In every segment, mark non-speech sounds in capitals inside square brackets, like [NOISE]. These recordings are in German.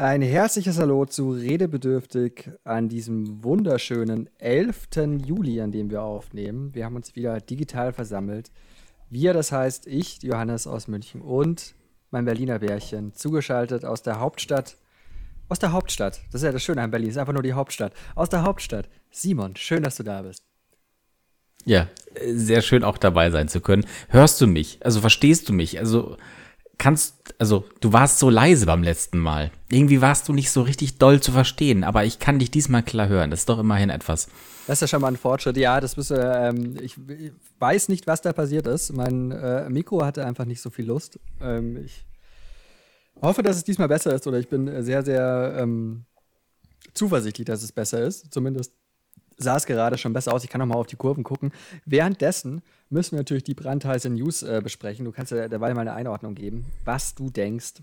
Ein herzliches Hallo zu Redebedürftig an diesem wunderschönen 11. Juli, an dem wir aufnehmen. Wir haben uns wieder digital versammelt. Wir, das heißt ich, Johannes aus München und mein Berliner Bärchen, zugeschaltet aus der Hauptstadt. Aus der Hauptstadt. Das ist ja das Schöne an Berlin, ist einfach nur die Hauptstadt. Aus der Hauptstadt. Simon, schön, dass du da bist. Ja, sehr schön auch dabei sein zu können. Hörst du mich? Also verstehst du mich? Also kannst, also du warst so leise beim letzten Mal. Irgendwie warst du nicht so richtig doll zu verstehen, aber ich kann dich diesmal klar hören. Das ist doch immerhin etwas. Das ist ja schon mal ein Fortschritt. Ja, das müsste, ähm, ich, ich, weiß nicht, was da passiert ist. Mein äh, Mikro hatte einfach nicht so viel Lust. Ähm, ich hoffe, dass es diesmal besser ist oder ich bin sehr, sehr ähm, zuversichtlich, dass es besser ist. Zumindest sah es gerade schon besser aus. Ich kann noch mal auf die Kurven gucken. Währenddessen müssen wir natürlich die brandheiße News äh, besprechen. Du kannst ja derweil mal eine Einordnung geben, was du denkst.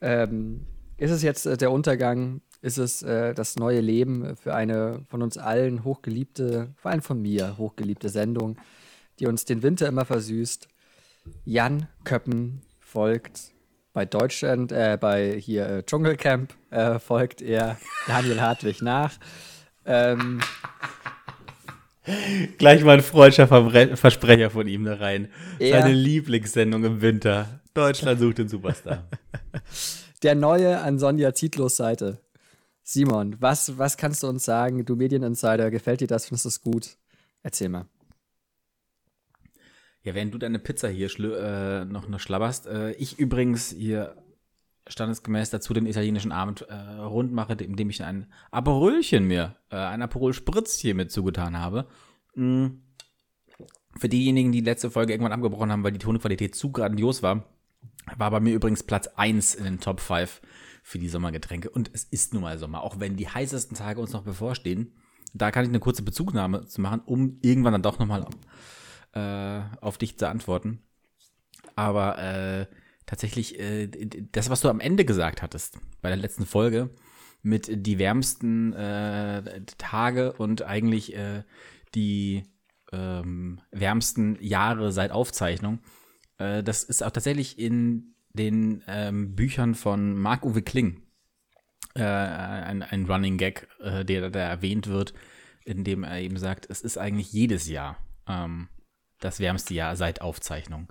Ähm, ist es jetzt äh, der Untergang? Ist es äh, das neue Leben für eine von uns allen hochgeliebte, vor allem von mir hochgeliebte Sendung, die uns den Winter immer versüßt? Jan Köppen folgt bei Deutschland, äh, bei hier äh, Dschungelcamp äh, folgt er Daniel Hartwig nach. Ähm, Gleich mal ein freudscher Versprecher von ihm da rein. Seine Lieblingssendung im Winter. Deutschland sucht den Superstar. [LAUGHS] Der neue an Sonja Zietlos Seite. Simon, was, was kannst du uns sagen? Du Medieninsider, gefällt dir das? Findest du es gut? Erzähl mal. Ja, während du deine Pizza hier äh, noch, noch schlabberst, äh, ich übrigens hier standesgemäß dazu den italienischen Abend äh, rund mache, indem ich ein Aperolchen mir, äh, ein Aperol Spritz hier mit zugetan habe. Mhm. Für diejenigen, die, letzte Folge irgendwann abgebrochen haben, weil die Tonqualität zu grandios war, war bei mir übrigens Platz 1 in den Top 5 für die Sommergetränke. Und es ist nun mal Sommer, auch wenn die heißesten Tage uns noch bevorstehen. Da kann ich eine kurze Bezugnahme zu machen, um irgendwann dann doch nochmal äh, auf dich zu antworten. Aber äh, tatsächlich äh, das, was du am Ende gesagt hattest, bei der letzten Folge, mit die wärmsten äh, Tage und eigentlich äh, die ähm, wärmsten Jahre seit Aufzeichnung. Äh, das ist auch tatsächlich in den ähm, Büchern von Marc-Uwe Kling äh, ein, ein Running Gag, äh, der da erwähnt wird, in dem er eben sagt, es ist eigentlich jedes Jahr ähm, das wärmste Jahr seit Aufzeichnung.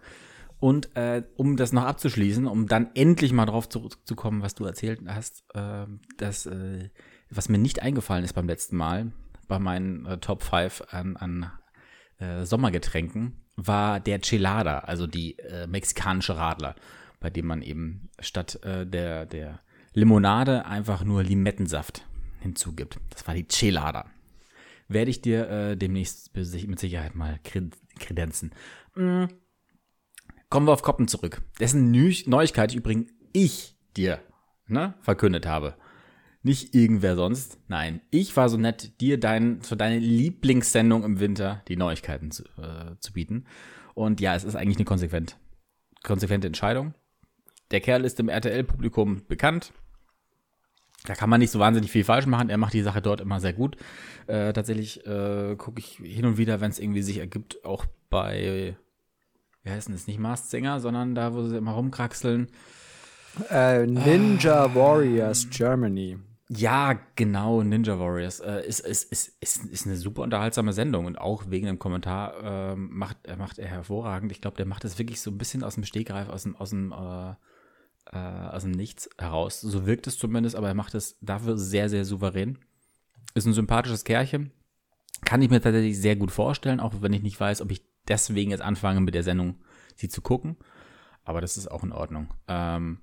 Und äh, um das noch abzuschließen, um dann endlich mal drauf zurückzukommen, was du erzählt hast, äh, das, äh, was mir nicht eingefallen ist beim letzten Mal, bei meinen äh, Top 5 an, an äh, Sommergetränken, war der Chelada, also die äh, mexikanische Radler, bei dem man eben statt der, der Limonade einfach nur Limettensaft hinzugibt. Das war die Chelada. Werde ich dir demnächst mit Sicherheit mal kredenzen. Mm Kommen wir auf Koppen zurück. Dessen Neuigkeit übrigens ich dir ne, verkündet habe. Nicht irgendwer sonst. Nein, ich war so nett, dir dein, für deine Lieblingssendung im Winter die Neuigkeiten zu, äh, zu bieten. Und ja, es ist eigentlich eine konsequent, konsequente Entscheidung. Der Kerl ist im RTL-Publikum bekannt. Da kann man nicht so wahnsinnig viel falsch machen. Er macht die Sache dort immer sehr gut. Äh, tatsächlich äh, gucke ich hin und wieder, wenn es irgendwie sich ergibt, auch bei wie heißt denn das? Nicht Masked Singer, sondern da, wo sie immer rumkraxeln. Äh, Ninja ah. Warriors Germany. Ja, genau, Ninja Warriors. Äh, ist, ist, ist, ist, ist eine super unterhaltsame Sendung und auch wegen dem Kommentar äh, macht, er macht er hervorragend. Ich glaube, der macht das wirklich so ein bisschen aus dem Stegreif, aus dem, aus dem, äh, äh, aus dem Nichts heraus. So wirkt es zumindest, aber er macht es dafür sehr, sehr souverän. Ist ein sympathisches Kerlchen. Kann ich mir tatsächlich sehr gut vorstellen, auch wenn ich nicht weiß, ob ich deswegen jetzt anfange mit der Sendung sie zu gucken. Aber das ist auch in Ordnung. Ähm,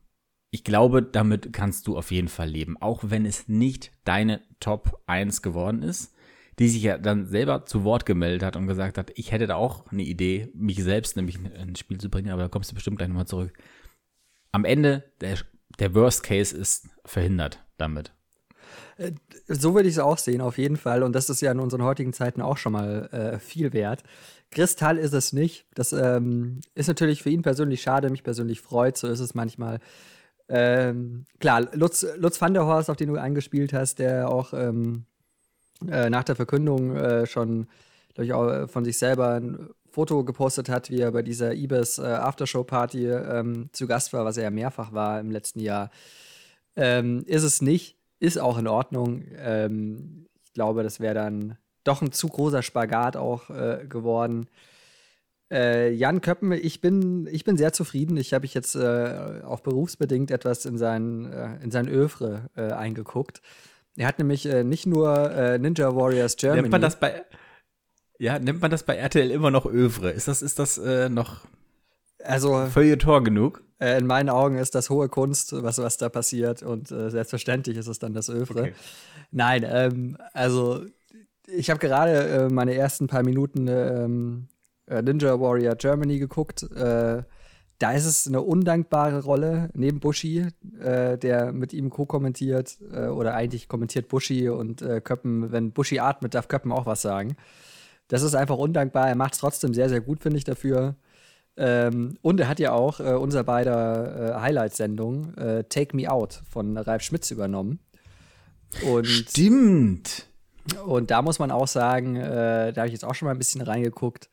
ich glaube, damit kannst du auf jeden Fall leben. Auch wenn es nicht deine Top 1 geworden ist, die sich ja dann selber zu Wort gemeldet hat und gesagt hat, ich hätte da auch eine Idee, mich selbst nämlich ins Spiel zu bringen, aber da kommst du bestimmt gleich nochmal zurück. Am Ende, der, der Worst Case ist verhindert damit. Äh, so würde ich es auch sehen, auf jeden Fall. Und das ist ja in unseren heutigen Zeiten auch schon mal äh, viel wert. Kristall ist es nicht. Das ähm, ist natürlich für ihn persönlich schade, mich persönlich freut. So ist es manchmal. Ähm, klar, Lutz, Lutz van der Horst, auf den du eingespielt hast, der auch ähm, äh, nach der Verkündung äh, schon, glaube ich, auch von sich selber ein Foto gepostet hat, wie er bei dieser Ibis äh, Aftershow-Party ähm, zu Gast war, was er ja mehrfach war im letzten Jahr. Ähm, ist es nicht, ist auch in Ordnung. Ähm, ich glaube, das wäre dann doch ein zu großer Spagat auch äh, geworden. Äh, Jan Köppen, ich bin, ich bin sehr zufrieden. Ich habe ich jetzt äh, auch berufsbedingt etwas in sein, äh, in sein Övre äh, eingeguckt. Er hat nämlich äh, nicht nur äh, Ninja Warriors Germany. Nennt man das bei, ja, nennt man das bei RTL immer noch Övre? Ist das, ist das noch also, Feuilleton genug? In meinen Augen ist das hohe Kunst, was, was da passiert. Und selbstverständlich ist es dann das Övre. Okay. Nein, ähm, also ich habe gerade meine ersten paar Minuten ähm, äh, Ninja Warrior Germany geguckt. Äh, da ist es eine undankbare Rolle neben Bushi, äh, der mit ihm co-kommentiert äh, oder eigentlich kommentiert Bushi und äh, Köppen, wenn Bushi atmet, darf Köppen auch was sagen. Das ist einfach undankbar. Er macht es trotzdem sehr, sehr gut, finde ich dafür. Ähm, und er hat ja auch äh, unser beider Highlight-Sendung Take Me Out von Ralf Schmitz übernommen. Und Stimmt. Und da muss man auch sagen, da habe ich jetzt auch schon mal ein bisschen reingeguckt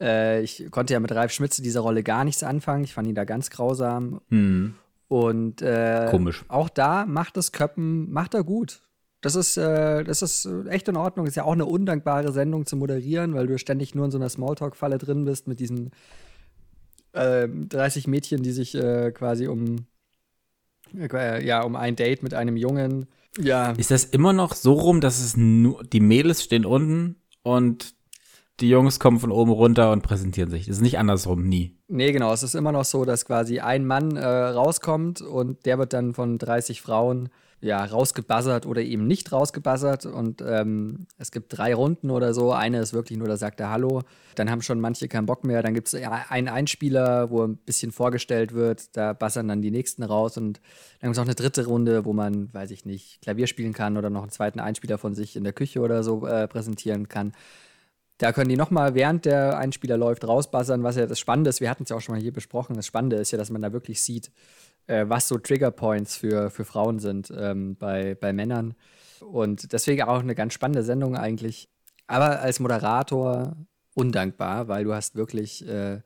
äh, ich konnte ja mit Ralf Schmitze diese Rolle gar nichts anfangen. Ich fand ihn da ganz grausam. Hm. Und äh, Komisch. auch da macht das Köppen, macht er gut. Das ist, äh, das ist echt in Ordnung. Ist ja auch eine undankbare Sendung zu moderieren, weil du ständig nur in so einer Smalltalk-Falle drin bist mit diesen äh, 30 Mädchen, die sich äh, quasi um, äh, ja, um ein Date mit einem Jungen. Ja. Ist das immer noch so rum, dass es nur die Mädels stehen unten und die Jungs kommen von oben runter und präsentieren sich. Das ist nicht andersrum, nie. Nee, genau. Es ist immer noch so, dass quasi ein Mann äh, rauskommt und der wird dann von 30 Frauen ja, rausgebuzzert oder eben nicht rausgebuzzert. Und ähm, es gibt drei Runden oder so. Eine ist wirklich nur, da sagt er Hallo. Dann haben schon manche keinen Bock mehr. Dann gibt es einen Einspieler, wo ein bisschen vorgestellt wird. Da buzzern dann die nächsten raus. Und dann gibt es auch eine dritte Runde, wo man, weiß ich nicht, Klavier spielen kann oder noch einen zweiten Einspieler von sich in der Küche oder so äh, präsentieren kann. Da können die nochmal, während der Einspieler läuft, rausbassern, was ja das Spannende ist. Wir hatten es ja auch schon mal hier besprochen. Das Spannende ist ja, dass man da wirklich sieht, äh, was so Triggerpoints für, für Frauen sind ähm, bei, bei Männern. Und deswegen auch eine ganz spannende Sendung eigentlich. Aber als Moderator undankbar, weil du hast wirklich, äh,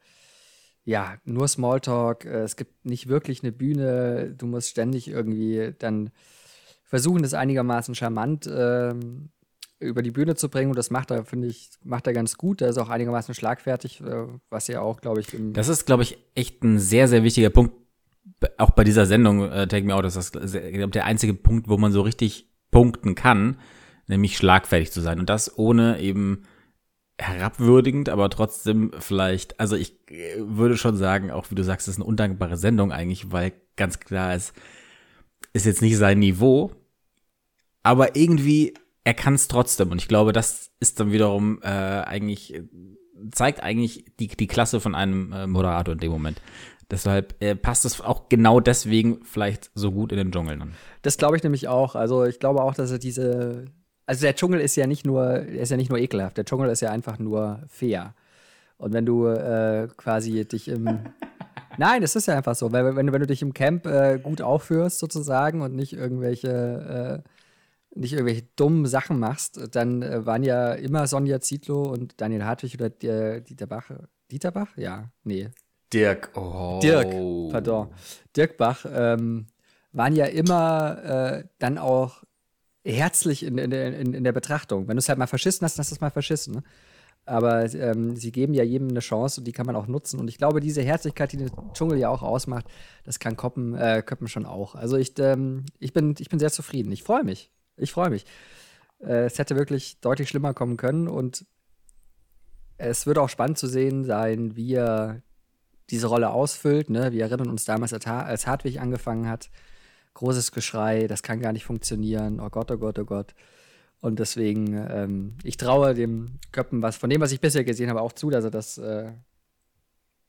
ja, nur Smalltalk. Äh, es gibt nicht wirklich eine Bühne. Du musst ständig irgendwie dann versuchen, das einigermaßen charmant ähm, über die Bühne zu bringen. Und das macht er, finde ich, macht er ganz gut. Er ist auch einigermaßen schlagfertig, äh, was ja auch, glaube ich, Das ist, glaube ich, echt ein sehr, sehr wichtiger Punkt. Auch bei dieser Sendung, äh, Take Me Out, ist das glaub, der einzige Punkt, wo man so richtig punkten kann, nämlich schlagfertig zu sein. Und das ohne eben herabwürdigend, aber trotzdem vielleicht, also ich äh, würde schon sagen, auch wie du sagst, ist eine undankbare Sendung eigentlich, weil ganz klar ist, ist jetzt nicht sein Niveau, aber irgendwie er kann es trotzdem. Und ich glaube, das ist dann wiederum äh, eigentlich, zeigt eigentlich die, die Klasse von einem äh, Moderator in dem Moment. Deshalb äh, passt es auch genau deswegen vielleicht so gut in den Dschungel an. Das glaube ich nämlich auch. Also ich glaube auch, dass er diese. Also der Dschungel ist ja nicht nur, ist ja nicht nur ekelhaft, der Dschungel ist ja einfach nur fair. Und wenn du äh, quasi dich im. [LAUGHS] Nein, es ist ja einfach so, weil wenn, wenn du dich im Camp äh, gut aufführst sozusagen und nicht irgendwelche äh, nicht irgendwelche dummen Sachen machst, dann äh, waren ja immer Sonja Zietlow und Daniel Hartwig oder der, Dieter Bach. Dieter Bach? Ja, nee. Dirk. Oh. Dirk, pardon. Dirk Bach ähm, waren ja immer äh, dann auch herzlich in, in, in, in der Betrachtung. Wenn du es halt mal verschissen hast, dann hast du es mal verschissen. Ne? Aber ähm, sie geben ja jedem eine Chance und die kann man auch nutzen. Und ich glaube, diese Herzlichkeit, die den Dschungel ja auch ausmacht, das kann Koppen, äh, Köppen schon auch. Also ich, ähm, ich, bin, ich bin sehr zufrieden. Ich freue mich. Ich freue mich. Äh, es hätte wirklich deutlich schlimmer kommen können und es wird auch spannend zu sehen sein, wie er diese Rolle ausfüllt. Ne? Wir erinnern uns damals, als Hartwig angefangen hat. Großes Geschrei, das kann gar nicht funktionieren. Oh Gott, oh Gott, oh Gott. Und deswegen, ähm, ich traue dem Köppen was, von dem, was ich bisher gesehen habe, auch zu, dass er das, äh,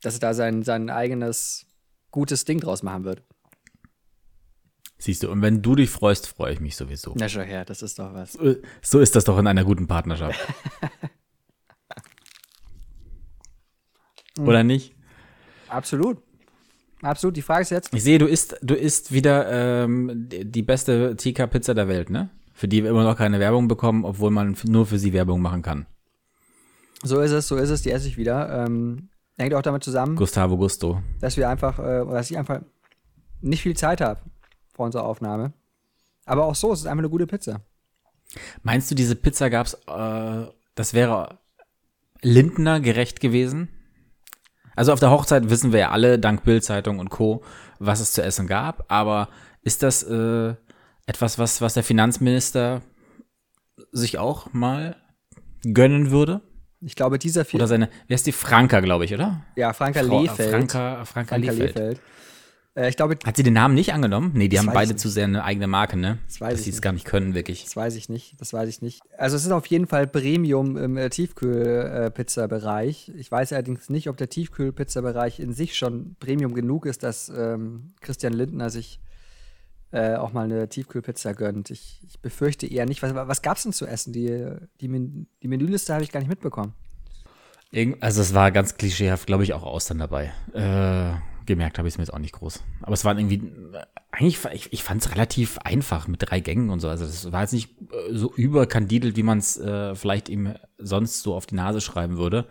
dass er da sein, sein eigenes gutes Ding draus machen wird. Siehst du, und wenn du dich freust, freue ich mich sowieso. Na schon her, das ist doch was. So ist das doch in einer guten Partnerschaft. [LAUGHS] Oder nicht? Absolut. Absolut. Die Frage ist jetzt. Ich sehe, du isst, du isst wieder ähm, die beste TK-Pizza der Welt, ne? Für die wir immer noch keine Werbung bekommen, obwohl man nur für sie Werbung machen kann. So ist es, so ist es, die esse ich wieder. Ähm, hängt auch damit zusammen. Gustavo Gusto. Dass wir einfach, äh, dass ich einfach nicht viel Zeit habe. Vor unserer Aufnahme. Aber auch so, es ist einfach eine gute Pizza. Meinst du, diese Pizza gab's, äh, das wäre Lindner gerecht gewesen? Also auf der Hochzeit wissen wir ja alle, dank Bildzeitung und Co., was es zu essen gab. Aber ist das äh, etwas, was, was der Finanzminister sich auch mal gönnen würde? Ich glaube, dieser Oder seine, wer ist die Franka, glaube ich, oder? Ja, Franka Frau- Lehfeld. Franka, Franka, Franka Lehfeld. Lehfeld. Äh, ich glaube, Hat sie den Namen nicht angenommen? Nee, die haben beide zu sehr eine eigene Marke, ne? Das weiß Dass ich sie es nicht. gar nicht können, wirklich. das weiß ich nicht. Das weiß ich nicht. Also es ist auf jeden Fall Premium im äh, Tiefkühl-Pizza-Bereich. Ich weiß allerdings nicht, ob der Tiefkühl-Pizza-Bereich in sich schon Premium genug ist, dass ähm, Christian Lindner sich äh, auch mal eine Tiefkühlpizza gönnt. Ich, ich befürchte eher nicht. Was, was gab es denn zu essen? Die, die, Men die Menüliste habe ich gar nicht mitbekommen. Irgend, also es war ganz klischeehaft, glaube ich, auch Austern dabei. Äh, gemerkt habe ich es mir jetzt auch nicht groß. Aber es waren irgendwie, eigentlich, ich, ich fand es relativ einfach mit drei Gängen und so. Also das war jetzt nicht äh, so überkandidelt, wie man es äh, vielleicht ihm sonst so auf die Nase schreiben würde.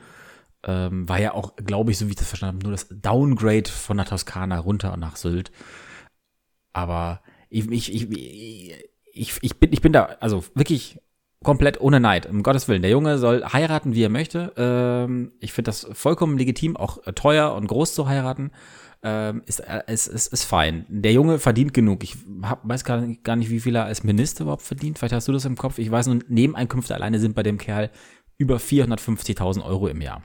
Ähm, war ja auch, glaube ich, so wie ich das verstanden habe, nur das Downgrade von der Toskana runter nach Sylt. Aber ich, ich, ich, ich, ich, bin, ich bin da, also wirklich komplett ohne Neid, um Gottes Willen. Der Junge soll heiraten, wie er möchte. Ähm, ich finde das vollkommen legitim, auch äh, teuer und groß zu heiraten. Ähm, ist, äh, ist, ist, ist fein. Der Junge verdient genug. Ich hab, weiß gar nicht, gar nicht, wie viel er als Minister überhaupt verdient. Vielleicht hast du das im Kopf. Ich weiß nur, Nebeneinkünfte alleine sind bei dem Kerl über 450.000 Euro im Jahr.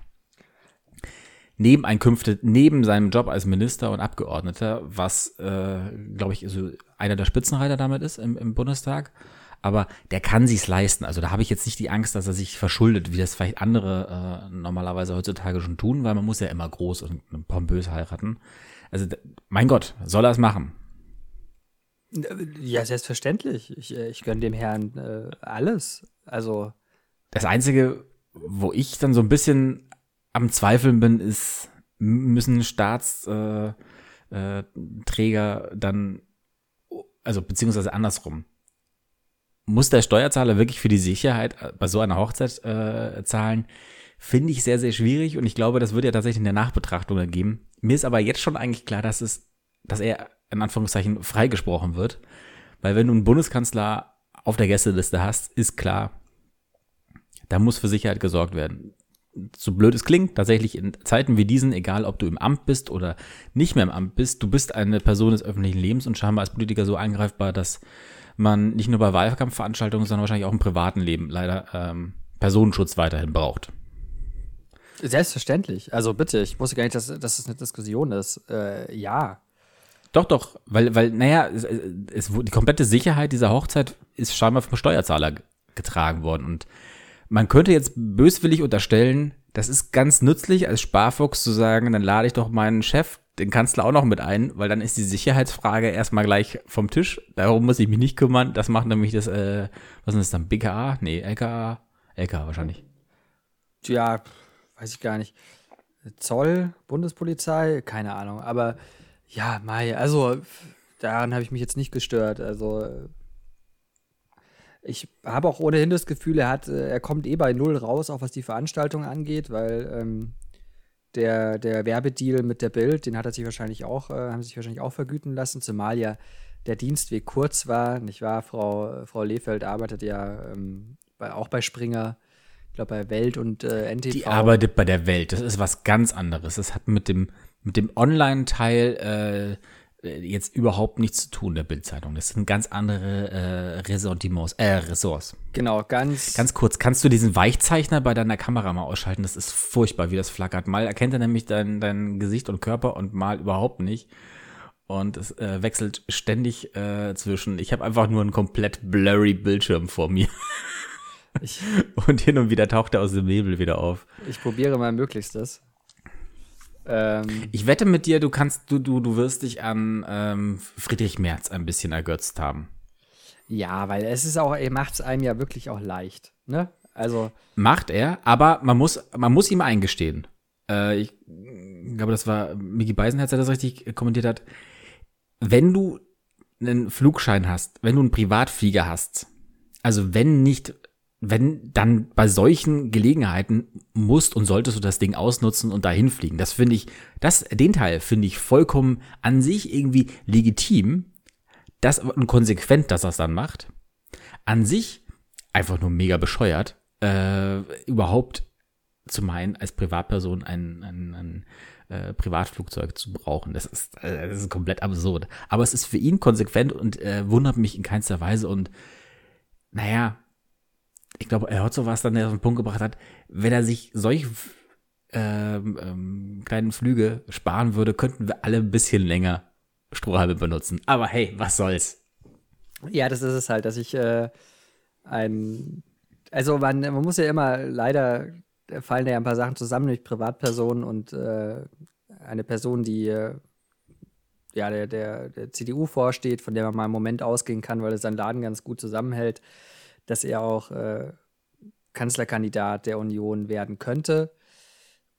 Nebeneinkünfte neben seinem Job als Minister und Abgeordneter, was, äh, glaube ich, so einer der Spitzenreiter damit ist im, im Bundestag. Aber der kann sich's leisten. Also da habe ich jetzt nicht die Angst, dass er sich verschuldet, wie das vielleicht andere äh, normalerweise heutzutage schon tun, weil man muss ja immer groß und pompös heiraten. Also mein Gott, soll er es machen? Ja, selbstverständlich. Ich, äh, ich gönne dem Herrn äh, alles. Also, Das Einzige, wo ich dann so ein bisschen am Zweifeln bin, ist, müssen Staatsträger äh, Träger dann, also beziehungsweise andersrum, muss der Steuerzahler wirklich für die Sicherheit äh, bei so einer Hochzeit äh, zahlen? Finde ich sehr, sehr schwierig und ich glaube, das wird ja tatsächlich in der Nachbetrachtung ergeben. Mir ist aber jetzt schon eigentlich klar, dass es, dass er in Anführungszeichen freigesprochen wird. Weil wenn du einen Bundeskanzler auf der Gästeliste hast, ist klar, da muss für Sicherheit gesorgt werden. So blöd es klingt, tatsächlich in Zeiten wie diesen, egal ob du im Amt bist oder nicht mehr im Amt bist, du bist eine Person des öffentlichen Lebens und scheinbar als Politiker so eingreifbar, dass man nicht nur bei Wahlkampfveranstaltungen, sondern wahrscheinlich auch im privaten Leben leider ähm, Personenschutz weiterhin braucht. Selbstverständlich. Also bitte, ich wusste gar nicht, dass, dass es eine Diskussion ist. Äh, ja. Doch, doch, weil, weil, naja, es, es, die komplette Sicherheit dieser Hochzeit ist scheinbar vom Steuerzahler getragen worden. Und man könnte jetzt böswillig unterstellen, das ist ganz nützlich als Sparfuchs zu sagen, dann lade ich doch meinen Chef, den Kanzler auch noch mit ein, weil dann ist die Sicherheitsfrage erstmal gleich vom Tisch. Darum muss ich mich nicht kümmern. Das macht nämlich das, äh, was ist das dann, BKA? Nee, LKA? LKA wahrscheinlich. Ja, weiß ich gar nicht. Zoll, Bundespolizei, keine Ahnung. Aber ja, Mai, also daran habe ich mich jetzt nicht gestört. Also äh, ich habe auch ohnehin das Gefühl, er hat, äh, er kommt eh bei null raus, auch was die Veranstaltung angeht, weil ähm, der, der Werbedeal mit der Bild, den hat er sich wahrscheinlich auch, äh, haben sich wahrscheinlich auch vergüten lassen, zumal ja der Dienstweg kurz war, nicht wahr? Frau, Frau Lehfeld arbeitet ja ähm, bei, auch bei Springer, glaube bei Welt und äh, NTV. Die arbeitet bei der Welt. Das ist was ganz anderes. Das hat mit dem, mit dem Online-Teil äh, jetzt überhaupt nichts zu tun, der Bildzeitung. Das sind ganz andere äh, Ressentiments, äh, Ressorts. Genau, ganz. Ganz kurz, kannst du diesen Weichzeichner bei deiner Kamera mal ausschalten? Das ist furchtbar, wie das flackert. Mal erkennt er nämlich dein, dein Gesicht und Körper und mal überhaupt nicht. Und es äh, wechselt ständig äh, zwischen. Ich habe einfach nur einen komplett blurry Bildschirm vor mir. [LAUGHS] ich, Und hin und wieder taucht er aus dem Nebel wieder auf. ich probiere mein Möglichstes. Ähm, Ich wette mit dir, du kannst, du, du, du wirst dich an ähm, Friedrich Merz ein bisschen ergötzt haben. ja, weil es ist auch, er macht es einem ja wirklich auch leicht. Ne? Also, Macht er, aber man muss, man muss ihm eingestehen. Äh, ich glaube, das war Mickey Beisenherz, der das richtig kommentiert hat. Wenn du einen Flugschein hast, wenn du einen Privatflieger hast, also wenn nicht, wenn dann bei solchen Gelegenheiten musst und solltest du das Ding ausnutzen und dahin fliegen. Das finde ich, das, den Teil finde ich vollkommen an sich irgendwie legitim. das und konsequent, dass es dann macht, an sich einfach nur mega bescheuert, äh, überhaupt zu meinen, als Privatperson ein, ein, ein äh, Privatflugzeug zu brauchen. Das ist, äh, das ist komplett absurd. Aber es ist für ihn konsequent und äh, wundert mich in keinster Weise. Und naja, ich glaube, er hat so was dann der auf den Punkt gebracht hat, wenn er sich solche ähm, ähm, kleinen Flüge sparen würde, könnten wir alle ein bisschen länger Strohhalme benutzen. Aber hey, was soll's? Ja, das ist es halt, dass ich äh, ein, also man, man muss ja immer leider fallen da ja ein paar Sachen zusammen, nämlich Privatpersonen und äh, eine Person, die äh, ja der, der, der CDU vorsteht, von der man mal einen Moment ausgehen kann, weil er seinen Laden ganz gut zusammenhält, dass er auch äh, Kanzlerkandidat der Union werden könnte.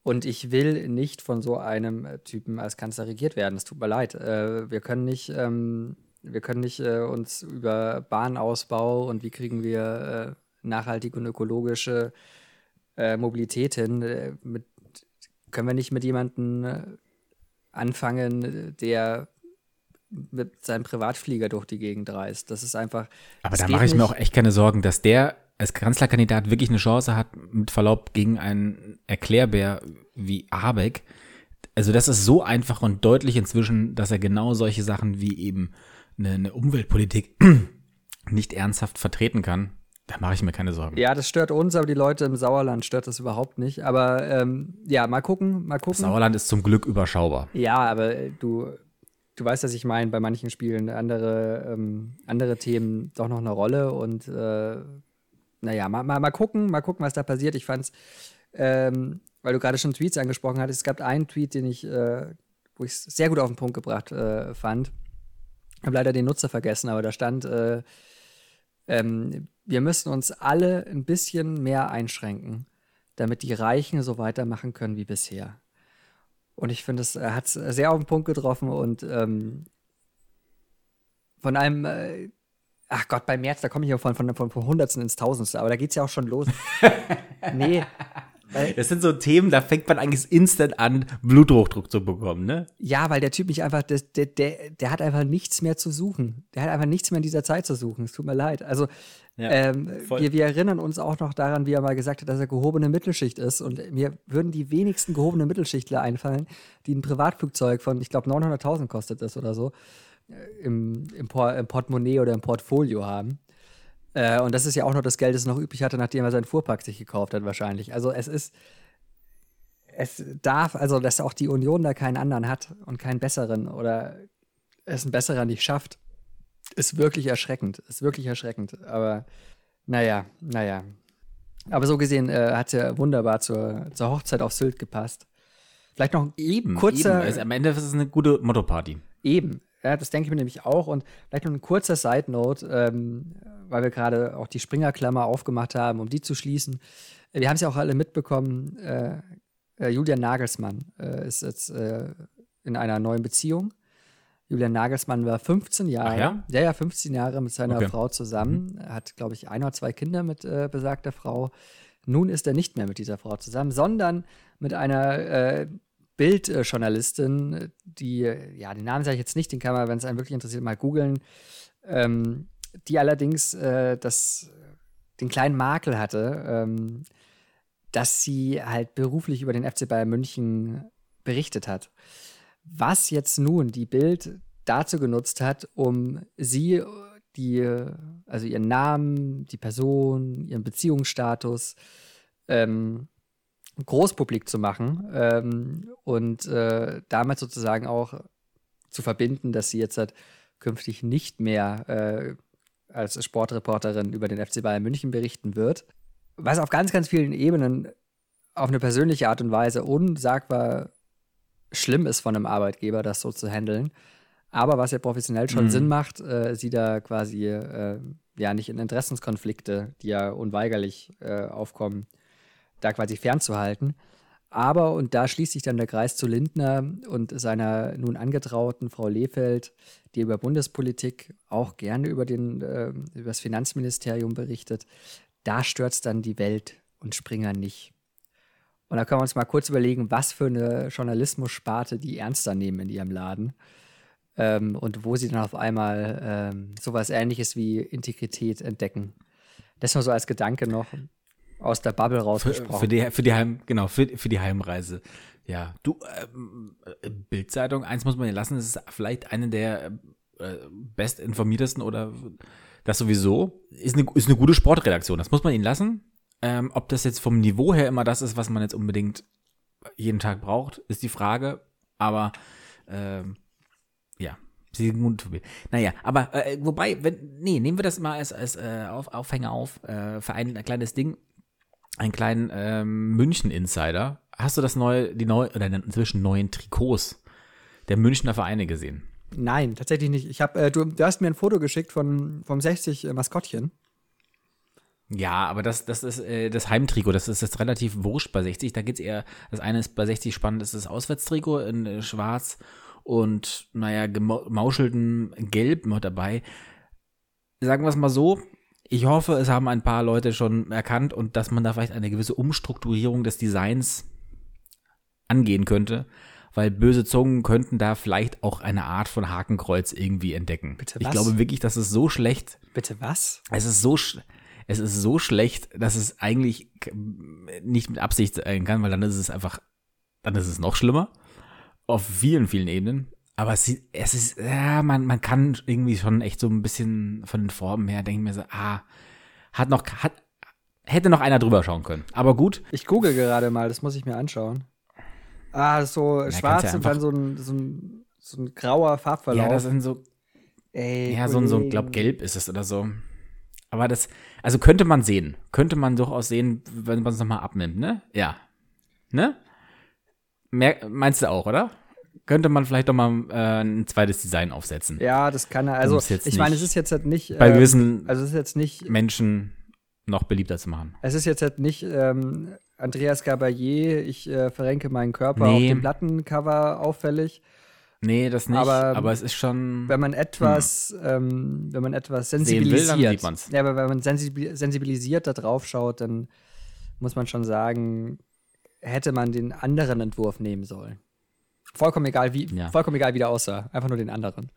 Und ich will nicht von so einem Typen als Kanzler regiert werden. Es tut mir leid. Äh, wir können nicht, ähm, wir können nicht äh, uns über Bahnausbau und wie kriegen wir äh, nachhaltige und ökologische äh, Mobilität hin. Äh, mit, können wir nicht mit jemandem äh, anfangen, der mit seinem Privatflieger durch die Gegend reist. Das ist einfach. Aber da mache ich mir auch echt keine Sorgen, dass der als Kanzlerkandidat wirklich eine Chance hat, mit Verlaub gegen einen Erklärbär wie Habeck. Also das ist so einfach und deutlich inzwischen, dass er genau solche Sachen wie eben eine, eine Umweltpolitik [CLEARS THROAT] nicht ernsthaft vertreten kann. Da mache ich mir keine Sorgen. Ja, das stört uns, aber die Leute im Sauerland stört das überhaupt nicht. Aber ähm, ja, mal gucken, mal gucken. Sauerland ist zum Glück überschaubar. Ja, aber äh, du, du weißt, dass ich meine, bei manchen Spielen andere, ähm, andere Themen doch noch eine Rolle. Und äh, naja, mal, mal, mal gucken, mal gucken, was da passiert. Ich fand's, ähm, weil du gerade schon Tweets angesprochen hattest, es gab einen Tweet, den ich, äh, wo ich sehr gut auf den Punkt gebracht äh, fand. Ich habe leider den Nutzer vergessen, aber da stand, äh, ähm, wir müssen uns alle ein bisschen mehr einschränken, damit die Reichen so weitermachen können wie bisher. Und ich finde, es hat es sehr auf den Punkt getroffen und ähm, von einem, äh, ach Gott, bei März, da komme ich ja von, von, von, von Hundertsten ins Tausendste, aber da geht es ja auch schon los. [LAUGHS] nee, das sind so Themen, da fängt man eigentlich instant an, Bluthochdruck zu bekommen, ne? Ja, weil der Typ mich einfach, der, der, der, der hat einfach nichts mehr zu suchen. Der hat einfach nichts mehr in dieser Zeit zu suchen. Es tut mir leid. Also, ja, ähm, wir, wir erinnern uns auch noch daran, wie er mal gesagt hat, dass er gehobene Mittelschicht ist. Und mir würden die wenigsten gehobene Mittelschichtler einfallen, die ein Privatflugzeug von, ich glaube, 900.000 kostet das oder so, äh, im, im, Por im Portemonnaie oder im Portfolio haben. Äh, und das ist ja auch noch das Geld, das er noch übrig hatte, nachdem er seinen Fuhrpark sich gekauft hat, wahrscheinlich. Also es ist, es darf, also dass auch die Union da keinen anderen hat und keinen besseren oder es ein besserer nicht schafft, ist wirklich erschreckend. Ist wirklich erschreckend. Aber naja, naja. Aber so gesehen äh, hat er wunderbar zur, zur Hochzeit auf Sylt gepasst. Vielleicht noch eben, kurzer. Eben. Also am Ende ist es eine gute Motto-Party. Eben. Ja, das denke ich mir nämlich auch. Und vielleicht noch ein kurzer Side-Note, ähm, weil wir gerade auch die Springerklammer aufgemacht haben, um die zu schließen. Wir haben es ja auch alle mitbekommen, äh, äh, Julian Nagelsmann äh, ist jetzt äh, in einer neuen Beziehung. Julian Nagelsmann war 15 Jahre, ja? ja? ja, 15 Jahre mit seiner okay. Frau zusammen, mhm. hat, glaube ich, ein oder zwei Kinder mit äh, besagter Frau. Nun ist er nicht mehr mit dieser Frau zusammen, sondern mit einer äh, Bildjournalistin, die, ja, den Namen sage ich jetzt nicht, den kann man, wenn es einen wirklich interessiert, mal googeln, ähm, die allerdings äh, das, den kleinen Makel hatte, ähm, dass sie halt beruflich über den FC Bayern München berichtet hat. Was jetzt nun die Bild dazu genutzt hat, um sie, die, also ihren Namen, die Person, ihren Beziehungsstatus, ähm, großpublik zu machen ähm, und äh, damit sozusagen auch zu verbinden, dass sie jetzt halt künftig nicht mehr äh, als Sportreporterin über den FC Bayern München berichten wird. Was auf ganz, ganz vielen Ebenen auf eine persönliche Art und Weise unsagbar schlimm ist von einem Arbeitgeber, das so zu handeln. Aber was ja professionell schon mhm. Sinn macht, äh, sie da quasi äh, ja nicht in Interessenskonflikte, die ja unweigerlich äh, aufkommen, da quasi fernzuhalten. Aber, und da schließt sich dann der Kreis zu Lindner und seiner nun angetrauten Frau Lehfeld, die über Bundespolitik auch gerne über, den, äh, über das Finanzministerium berichtet, da stürzt dann die Welt und Springer nicht. Und da können wir uns mal kurz überlegen, was für eine Journalismussparte die ernster nehmen in ihrem Laden. ähm, und wo sie dann auf einmal ähm, sowas ähnliches wie Integrität entdecken. Das nur so als Gedanke noch aus der Bubble rausgesprochen. Für, für, die, für die Heim, genau, für, für die Heimreise. Ja, du, ähm, äh, Bildzeitung, eins muss man dir lassen, das ist vielleicht eine der äh, bestinformiertesten oder das sowieso, ist eine, ist eine gute Sportredaktion, das muss man ihnen lassen. Ähm, ob das jetzt vom Niveau her immer das ist, was man jetzt unbedingt jeden Tag braucht, ist die Frage. Aber ähm, ja, sind gut Naja, aber äh, wobei, wenn, nee, nehmen wir das mal als, als äh, auf, Aufhänger auf, äh, für ein, ein kleines Ding, einen kleinen ähm, München-Insider. Hast du das neue, die neue, oder inzwischen neuen Trikots der Münchner Vereine gesehen? Nein, tatsächlich nicht. Ich hab, äh, du, du hast mir ein Foto geschickt von, vom 60 äh, Maskottchen. Ja, aber das, das ist äh, das Heimtrikot, das ist jetzt relativ wurscht bei 60. Da geht's eher, das eine ist bei 60 spannend, das ist das Auswärtstrikot in äh, schwarz und, naja, gemauschelten Gelb noch dabei. Sagen wir es mal so, ich hoffe, es haben ein paar Leute schon erkannt und dass man da vielleicht eine gewisse Umstrukturierung des Designs angehen könnte, weil böse Zungen könnten da vielleicht auch eine Art von Hakenkreuz irgendwie entdecken. Bitte was? Ich glaube wirklich, das ist so schlecht. Bitte was? Es ist so schlecht es ist so schlecht, dass es eigentlich nicht mit Absicht sein kann, weil dann ist es einfach, dann ist es noch schlimmer. Auf vielen, vielen Ebenen. Aber es, es ist, ja, man, man kann irgendwie schon echt so ein bisschen von den Formen her denken mir so, ah, hat noch, hat, hätte noch einer drüber schauen können. Aber gut. Ich google gerade mal, das muss ich mir anschauen. Ah, so ja, schwarz ja und dann so ein, so ein, so ein grauer Farbverlauf. Ja, das sind so, Ey, ja, so ein, so, glaub, gelb ist es oder so. Aber das, also könnte man sehen. Könnte man durchaus sehen, wenn man es nochmal abnimmt, ne? Ja. Ne? Mehr, meinst du auch, oder? Könnte man vielleicht doch mal äh, ein zweites Design aufsetzen. Ja, das kann er. Also, ich meine, es ist jetzt halt nicht. Bei ähm, gewissen also es ist jetzt nicht, Menschen noch beliebter zu machen. Es ist jetzt halt nicht ähm, Andreas Gabayé, ich äh, verrenke meinen Körper nee. auf dem Plattencover auffällig, Nee, das nicht, aber, aber es ist schon. Wenn man etwas, hm. ähm, wenn man etwas sensibilisiert. Will, dann sieht man's. Ja, aber wenn man sensibilisiert da drauf schaut, dann muss man schon sagen, hätte man den anderen Entwurf nehmen sollen. Vollkommen egal, wie, ja. vollkommen egal, wie der aussah. Einfach nur den anderen.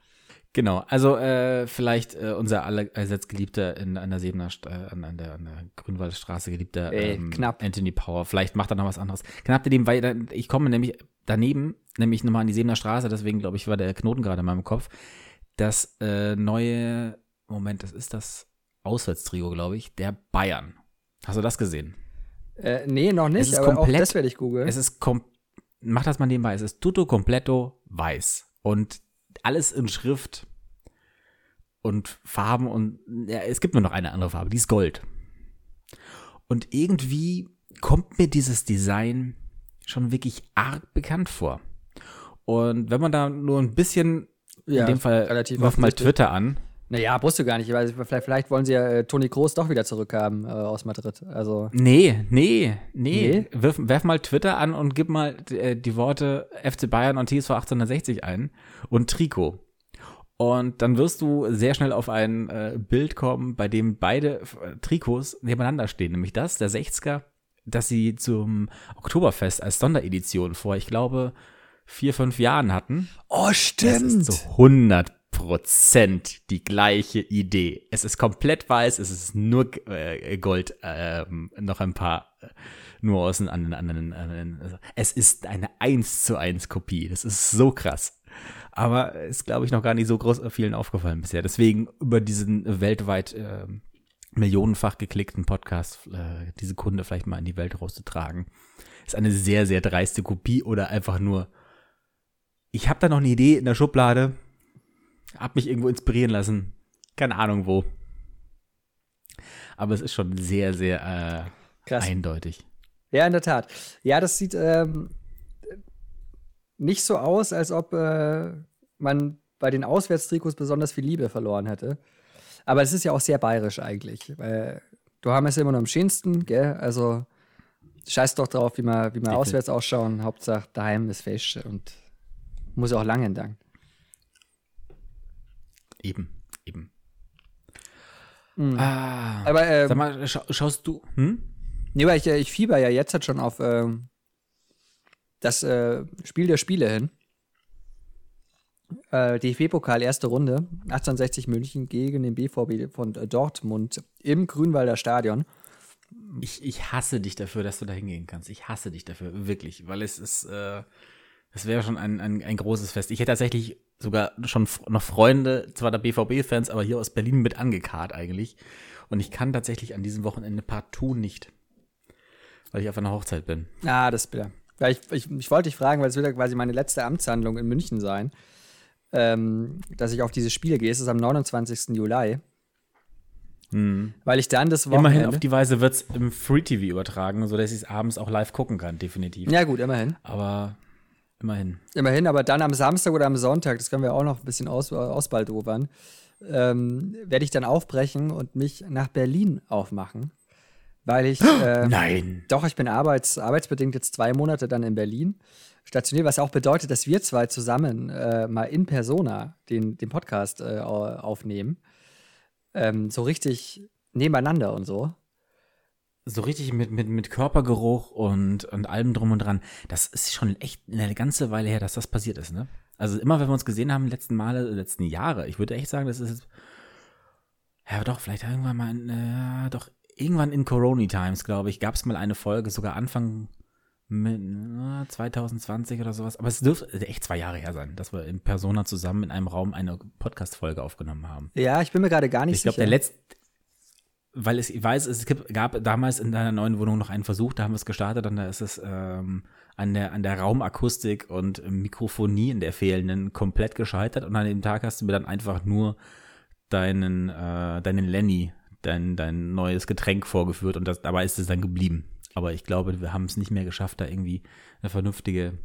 Genau, also äh, vielleicht äh, unser allseits geliebter in an der Sebener, äh, an, an, der, an der Grünwaldstraße geliebter Ey, ähm, knapp. Anthony Power. Vielleicht macht er noch was anderes. Knapp daneben, weil ich komme nämlich daneben, nämlich nochmal an die Sebener Straße, deswegen glaube ich, war der Knoten gerade in meinem Kopf. Das äh, neue, Moment, das ist das Auswärtstrio, glaube ich, der Bayern. Hast du das gesehen? Äh, nee, noch nicht, es ist aber komplett, das werde ich googeln. Es ist kom mach das mal nebenbei, es ist tutto completo weiß. Und alles in Schrift und Farben und ja, es gibt nur noch eine andere Farbe, die ist Gold. Und irgendwie kommt mir dieses Design schon wirklich arg bekannt vor. Und wenn man da nur ein bisschen, ja, in dem Fall, relativ wirf mal Twitter an. Naja, brauchst du gar nicht. Weil vielleicht, vielleicht wollen sie ja äh, Toni Kroos doch wieder zurückhaben äh, aus Madrid. Also. Nee, nee, nee. nee? Wirf, werf mal Twitter an und gib mal äh, die Worte FC Bayern und TSV 1860 ein und Trikot. Und dann wirst du sehr schnell auf ein äh, Bild kommen, bei dem beide äh, Trikots nebeneinander stehen. Nämlich das, der 60er, das sie zum Oktoberfest als Sonderedition vor, ich glaube, vier, fünf Jahren hatten. Oh, stimmt. Das ist zu 100 Prozent die gleiche Idee. Es ist komplett weiß, es ist nur äh, Gold, äh, noch ein paar äh, Nuancen an, an, an, an, also Es ist eine 1 zu 1 Kopie. Das ist so krass. Aber ist, glaube ich, noch gar nicht so groß vielen aufgefallen bisher. Deswegen über diesen weltweit äh, millionenfach geklickten Podcast äh, diese Kunde vielleicht mal in die Welt rauszutragen. Ist eine sehr, sehr dreiste Kopie oder einfach nur, ich habe da noch eine Idee in der Schublade, hab mich irgendwo inspirieren lassen, keine Ahnung wo. Aber es ist schon sehr, sehr äh, eindeutig. Ja, in der Tat. Ja, das sieht ähm, nicht so aus, als ob äh, man bei den Auswärtstrikots besonders viel Liebe verloren hätte. Aber es ist ja auch sehr bayerisch eigentlich. Weil du haben es immer noch am schönsten, gell? Also scheiß doch drauf, wie wir, wie wir auswärts ausschauen. Hauptsache daheim ist fest und muss auch lange entlang. Eben, eben. Mhm. Ah, aber ähm, sag mal, scha schaust du? Hm? Nee, weil ich, äh, ich fieber ja jetzt halt schon auf ähm, das äh, Spiel der Spiele hin. Äh, DFB-Pokal, erste Runde. 1860 München gegen den BVB von Dortmund im Grünwalder Stadion. Ich, ich hasse dich dafür, dass du da hingehen kannst. Ich hasse dich dafür, wirklich, weil es ist, äh, es wäre schon ein, ein, ein großes Fest. Ich hätte tatsächlich sogar schon noch Freunde, zwar der BVB-Fans, aber hier aus Berlin mit angekarrt eigentlich. Und ich kann tatsächlich an diesem Wochenende partout nicht, weil ich auf einer Hochzeit bin. Ah, das ist bitter. Ja, ich, ich, ich wollte dich fragen, weil es wird ja quasi meine letzte Amtshandlung in München sein, ähm, dass ich auf diese Spiele gehe. Es ist am 29. Juli. Hm. Weil ich dann das Wochenende. Immerhin auf die Weise wird es im Free TV übertragen, sodass ich es abends auch live gucken kann, definitiv. Ja, gut, immerhin. Aber immerhin. Immerhin, aber dann am Samstag oder am Sonntag, das können wir auch noch ein bisschen aus, ausbaldobern, ähm, werde ich dann aufbrechen und mich nach Berlin aufmachen. Weil ich. [GASPS] Äh, Nein. Doch, ich bin arbeits, arbeitsbedingt jetzt zwei Monate dann in Berlin stationiert, was auch bedeutet, dass wir zwei zusammen äh, mal in Persona den, den Podcast äh, aufnehmen. Ähm, so richtig nebeneinander und so. So richtig mit, mit, mit Körpergeruch und, und allem drum und dran. Das ist schon echt eine ganze Weile her, dass das passiert ist, ne? Also immer, wenn wir uns gesehen haben, letzten Male, letzten Jahre, ich würde echt sagen, das ist ja doch, vielleicht irgendwann mal, in, äh, doch irgendwann in Corona Times, glaube ich, gab es mal eine Folge, sogar Anfang mit, äh, 2020 oder sowas. Aber es dürfte echt zwei Jahre her sein, dass wir in Persona zusammen in einem Raum eine Podcast-Folge aufgenommen haben. Ja, ich bin mir gerade gar nicht ich glaub, sicher. Ich glaube, der letzte, weil es, ich weiß, es gab damals in deiner neuen Wohnung noch einen Versuch, da haben wir es gestartet und da ist es ähm, an, der, an der Raumakustik und Mikrofonie in der fehlenden komplett gescheitert und an dem Tag hast du mir dann einfach nur deinen, äh, deinen Lenny dein, dein neues Getränk vorgeführt und das, dabei ist es dann geblieben. Aber ich glaube, wir haben es nicht mehr geschafft, da irgendwie eine vernünftige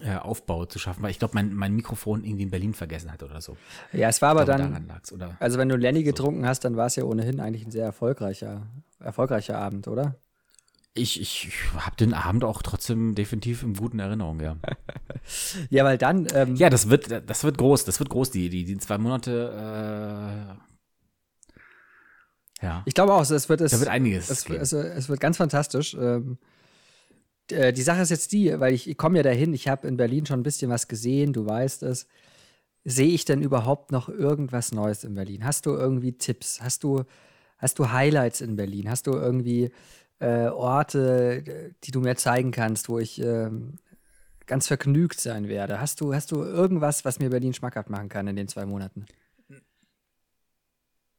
äh, Aufbau zu schaffen, weil ich glaube, mein, mein Mikrofon irgendwie in Berlin vergessen hat oder so. Ja, es war aber glaube, dann, also wenn du Lenny getrunken so. hast, dann war es ja ohnehin eigentlich ein sehr erfolgreicher, erfolgreicher Abend, oder? Ich, ich habe den Abend auch trotzdem definitiv in guten Erinnerung, ja. [LAUGHS] ja, weil dann. Ähm, ja, das wird, das wird groß, das wird groß, die, die, die zwei Monate äh, ja. Ich glaube auch, es wird es. Da wird einiges. Es, es, es wird ganz fantastisch. Ähm, äh, die Sache ist jetzt die, weil ich, ich komme ja dahin, ich habe in Berlin schon ein bisschen was gesehen, du weißt es. Sehe ich denn überhaupt noch irgendwas Neues in Berlin? Hast du irgendwie Tipps? Hast du, hast du Highlights in Berlin? Hast du irgendwie äh, Orte, die du mir zeigen kannst, wo ich äh, ganz vergnügt sein werde? Hast du, hast du irgendwas, was mir Berlin schmackhaft machen kann in den zwei Monaten?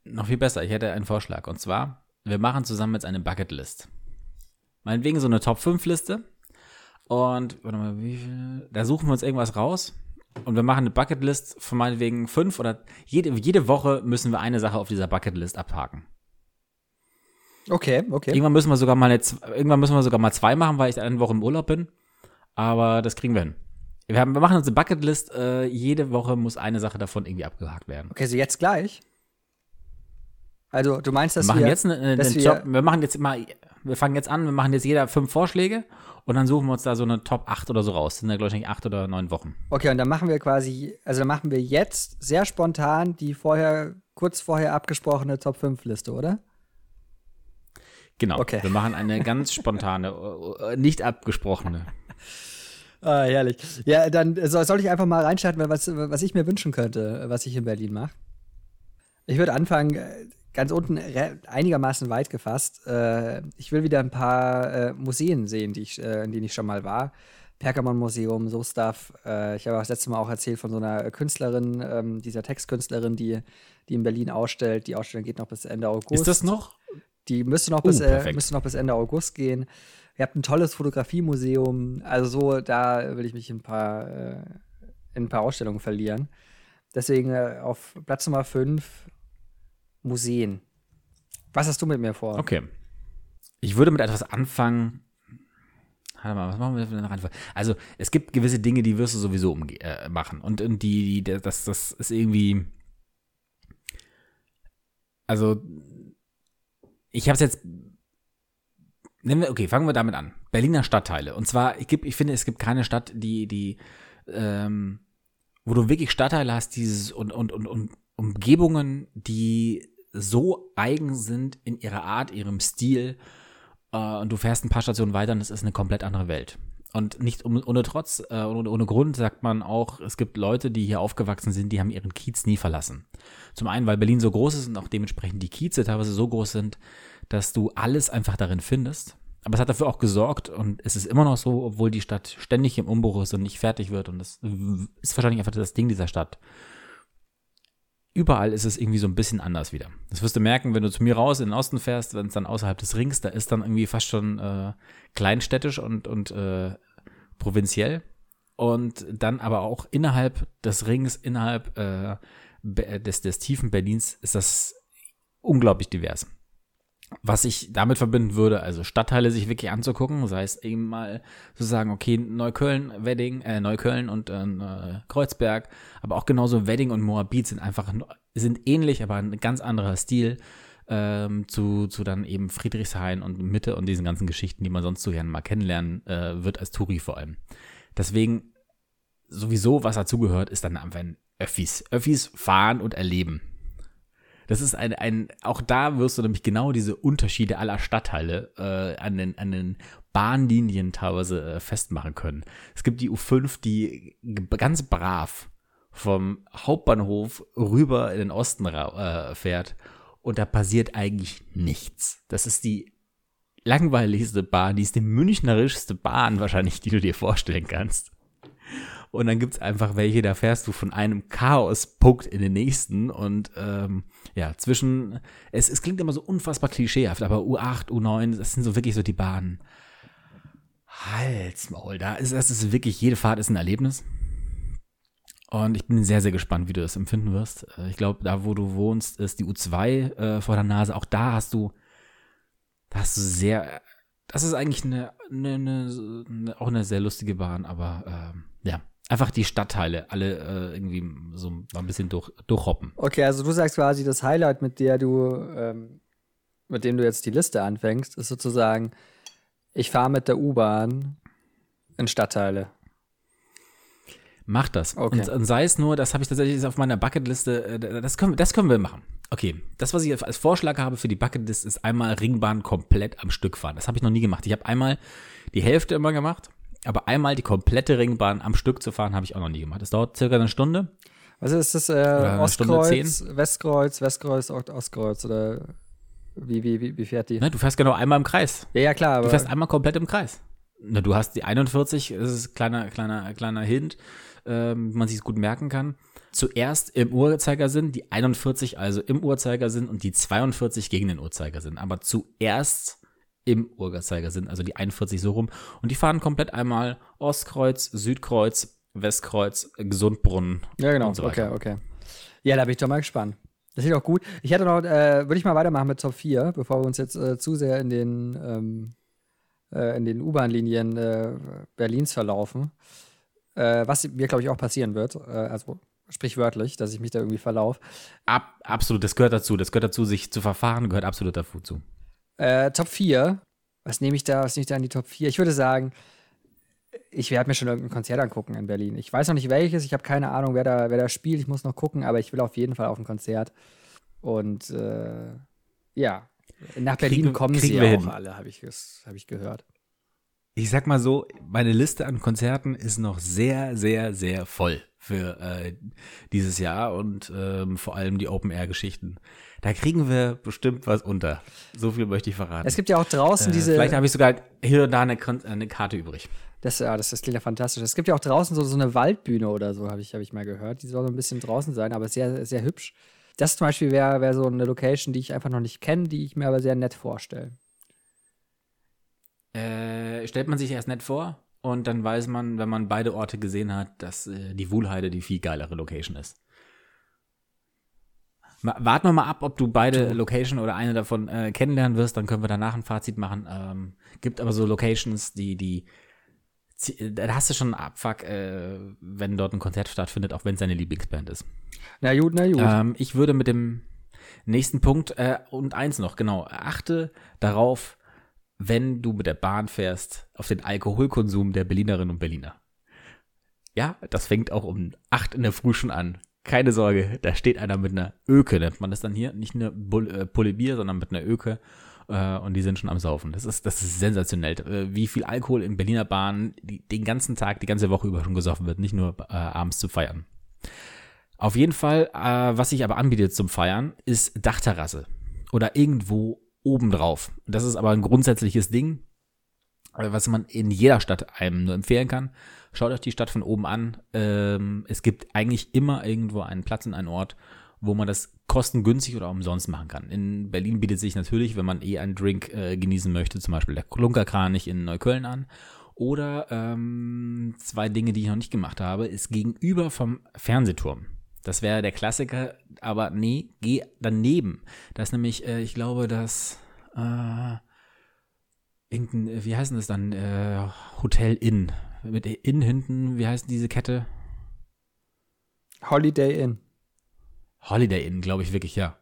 noch viel besser, ich hätte einen Vorschlag. Und zwar, wir machen zusammen jetzt eine Bucketlist. Meinetwegen so eine Top-5-Liste. Und, warte mal, wie viel? Da suchen wir uns irgendwas raus. Und wir machen eine Bucketlist von meinetwegen fünf oder jede, jede Woche müssen wir eine Sache auf dieser Bucketlist abhaken. Okay, okay. Irgendwann müssen wir sogar mal eine, irgendwann müssen wir sogar mal zwei machen, weil ich eine Woche im Urlaub bin. Aber das kriegen wir hin. Wir, haben, wir machen uns eine Bucketlist. Äh, jede Woche muss eine Sache davon irgendwie abgehakt werden. Okay, so jetzt gleich? Also du meinst, dass wir machen wir, jetzt einen, einen Job, wir machen jetzt mal, wir fangen jetzt an, wir machen jetzt jeder fünf Vorschläge und dann suchen wir uns da so eine Top 8 oder so raus. Das sind ja, glaube ich, acht oder neun Wochen. Okay, und dann machen wir quasi, also dann machen wir jetzt sehr spontan die vorher, kurz vorher abgesprochene Top 5 Liste, oder? Genau. Okay. Wir machen eine ganz spontane, [LAUGHS] äh, nicht abgesprochene. Ah, herrlich. Ja, dann soll ich einfach mal reinstarten, was, was ich mir wünschen könnte, was ich in Berlin mache. Ich würde anfangen, äh, ganz unten einigermaßen weit gefasst. Äh, ich will wieder ein paar äh, Museen sehen, die ich, äh, in denen ich schon mal war. Pergamon-Museum, so Stuff. Äh, ich habe das letzte Mal auch erzählt von so einer Künstlerin, ähm, dieser Textkünstlerin, die, die in Berlin ausstellt. Die Ausstellung geht noch bis Ende August. Ist das noch? Die müsste noch, uh, bis, äh, müsste noch bis Ende August gehen. Ihr habt ein tolles Fotografiemuseum. Also so, da will ich mich in ein paar, äh, in ein paar Ausstellungen verlieren. Deswegen auf Platz Nummer 5 Museen. Was hast du mit mir vor? Okay. Ich würde mit etwas anfangen. Warte mal, was machen wir für eine Reihenfolge? Also, es gibt gewisse Dinge, die wirst du sowieso äh, machen. Und, und die, die, das, das ist irgendwie. Also, ich habe es jetzt. Okay, fangen wir damit an. Berliner Stadtteile. Und zwar, ich, ich finde, es gibt keine Stadt, die, die, ähm, wo du wirklich Stadtteile hast, dieses und, und, und, und Umgebungen, die so eigen sind in ihrer Art, ihrem Stil. Äh, und du fährst ein paar Stationen weiter und es ist eine komplett andere Welt. Und nicht um, ohne Trotz, äh, ohne, ohne Grund sagt man auch, es gibt Leute, die hier aufgewachsen sind, die haben ihren Kiez nie verlassen. Zum einen, weil Berlin so groß ist und auch dementsprechend die Kieze teilweise so groß sind, dass du alles einfach darin findest. Aber es hat dafür auch gesorgt und es ist immer noch so, obwohl die Stadt ständig im Umbruch ist und nicht fertig wird. Und das ist wahrscheinlich einfach das Ding dieser Stadt. Überall ist es irgendwie so ein bisschen anders wieder. Das wirst du merken, wenn du zu mir raus in den Osten fährst, wenn es dann außerhalb des Rings, da ist dann irgendwie fast schon äh, kleinstädtisch und, und äh, provinziell. Und dann aber auch innerhalb des Rings, innerhalb äh, des, des tiefen Berlins ist das unglaublich divers was ich damit verbinden würde, also Stadtteile sich wirklich anzugucken, sei es eben mal zu sagen, okay, Neukölln, Wedding, äh, Neukölln und äh, Kreuzberg, aber auch genauso Wedding und Moabit sind einfach, sind ähnlich, aber ein ganz anderer Stil ähm, zu, zu dann eben Friedrichshain und Mitte und diesen ganzen Geschichten, die man sonst so gerne mal kennenlernen äh, wird als Touri vor allem. Deswegen sowieso, was dazugehört, ist dann einfach ein Öffis. Öffis fahren und erleben. Das ist ein, ein, auch da wirst du nämlich genau diese Unterschiede aller Stadtteile äh, an, den, an den Bahnlinien teilweise äh, festmachen können. Es gibt die U5, die ganz brav vom Hauptbahnhof rüber in den Osten äh, fährt und da passiert eigentlich nichts. Das ist die langweiligste Bahn, die ist die münchnerischste Bahn wahrscheinlich, die du dir vorstellen kannst. Und dann gibt's einfach welche, da fährst du von einem Chaospunkt in den nächsten. Und ähm, ja, zwischen, es, es klingt immer so unfassbar klischeehaft, aber U8, U9, das sind so wirklich so die Bahnen. Halsmaul, da ist das ist wirklich, jede Fahrt ist ein Erlebnis. Und ich bin sehr, sehr gespannt, wie du das empfinden wirst. Äh, ich glaube, da wo du wohnst, ist die U2 äh, vor der Nase. Auch da hast du, da hast du sehr, das ist eigentlich eine, eine, eine auch eine sehr lustige Bahn, aber ähm, ja, einfach die Stadtteile alle äh, irgendwie so ein bisschen durch, durchhoppen. Okay, also du sagst quasi, das Highlight, mit der du, ähm, mit dem du jetzt die Liste anfängst, ist sozusagen, ich fahre mit der U-Bahn in Stadtteile. Mach das. Okay. Und, und, sei es nur, das habe ich tatsächlich auf meiner Bucketliste, äh, das können, das können wir machen. Okay, das, was ich als Vorschlag habe für die Bucketlist, ist einmal Ringbahn komplett am Stück fahren. Das habe ich noch nie gemacht. Ich habe einmal die Hälfte immer gemacht aber einmal die komplette Ringbahn am Stück zu fahren, habe ich auch noch nie gemacht. Das dauert circa eine Stunde. Also ist das äh, Ostkreuz, Westkreuz, Westkreuz, Ostkreuz oder wie, wie, wie, wie fährt die? Ne, du fährst genau einmal im Kreis. Ja, ja, klar. du fährst einmal komplett im Kreis. Ne, du hast die 41, das ist kleiner, kleiner, kleiner Hint, ähm, man sich es gut merken kann. Zuerst im Uhrzeigersinn, die 41 also im Uhrzeigersinn und die 42 gegen den Uhrzeigersinn. Aber zuerst im Uhrzeigersinn, also die 41 so rum. Und die fahren komplett einmal Ostkreuz, Südkreuz, Westkreuz, Gesundbrunnen. Ja, genau. Und so okay, okay. Ja, da bin ich doch mal gespannt. Das sieht auch gut. Ich hätte noch, äh, würde ich mal weitermachen mit Top 4, bevor wir uns jetzt äh, zu sehr in den, ähm, äh, in den U-Bahn-Linien äh, Berlins verlaufen. Äh, was mir, glaube ich, auch passieren wird. Äh, also sprichwörtlich, dass ich mich da irgendwie verlaufe. Ab, absolut, das gehört dazu. Das gehört dazu, sich zu verfahren, gehört absolut dazu. Äh, Top 4. Was nehme ich da? Was nehme ich da in die Top 4? Ich würde sagen, ich werde mir schon irgendein Konzert angucken in Berlin. Ich weiß noch nicht welches, ich habe keine Ahnung, wer da, wer da spielt. Ich muss noch gucken, aber ich will auf jeden Fall auf ein Konzert. Und äh, ja, nach Berlin kriegen, kommen kriegen sie auch hin. alle, habe ich, hab ich gehört. Ich sag mal so, meine Liste an Konzerten ist noch sehr, sehr, sehr voll für äh, dieses Jahr und ähm, vor allem die Open-Air-Geschichten. Da kriegen wir bestimmt was unter. So viel möchte ich verraten. Es gibt ja auch draußen äh, diese. Vielleicht habe ich sogar hier und da eine, eine Karte übrig. Das, ja, das, das klingt ja fantastisch. Es gibt ja auch draußen so, so eine Waldbühne oder so, habe ich, hab ich mal gehört. Die soll so ein bisschen draußen sein, aber sehr, sehr hübsch. Das zum Beispiel wäre wär so eine Location, die ich einfach noch nicht kenne, die ich mir aber sehr nett vorstelle. Äh, stellt man sich erst nett vor? Und dann weiß man, wenn man beide Orte gesehen hat, dass äh, die Wuhlheide die viel geilere Location ist. Warten wir mal ab, ob du beide Location oder eine davon äh, kennenlernen wirst, dann können wir danach ein Fazit machen. Ähm, gibt aber so Locations, die, die, da hast du schon einen Abfuck, äh, wenn dort ein Konzert stattfindet, auch wenn es deine Lieblingsband ist. Na gut, na gut. Ähm, ich würde mit dem nächsten Punkt äh, und eins noch, genau, achte darauf, wenn du mit der Bahn fährst, auf den Alkoholkonsum der Berlinerinnen und Berliner. Ja, das fängt auch um acht in der Früh schon an. Keine Sorge, da steht einer mit einer Öke, nennt man das dann hier. Nicht eine äh, Polybier, sondern mit einer Öke. äh, und die sind schon am Saufen. Das ist, das ist sensationell, äh, wie viel Alkohol in Berliner Bahnen den ganzen Tag, die ganze Woche über schon gesoffen wird, nicht nur abends zu feiern. Auf jeden Fall, was sich aber anbietet zum Feiern, ist Dachterrasse oder irgendwo obendrauf. Das ist aber ein grundsätzliches Ding, äh, was man in jeder Stadt einem nur empfehlen kann. Schaut euch die Stadt von oben an. Ähm, es gibt eigentlich immer irgendwo einen Platz und einen Ort, wo man das kostengünstig oder umsonst machen kann. In Berlin bietet sich natürlich, wenn man eh einen Drink äh, genießen möchte, zum Beispiel der Klunkerkranich in Neukölln an. Oder ähm, zwei Dinge, die ich noch nicht gemacht habe, ist gegenüber vom Fernsehturm. Das wäre der Klassiker, aber nee, geh daneben. Das ist nämlich, äh, ich glaube, das äh, irgendein, wie heißt denn das dann? Äh, Hotel Inn. Mit Inn hinten, wie heißt diese Kette? Holiday Inn. Holiday Inn, glaube ich wirklich, ja.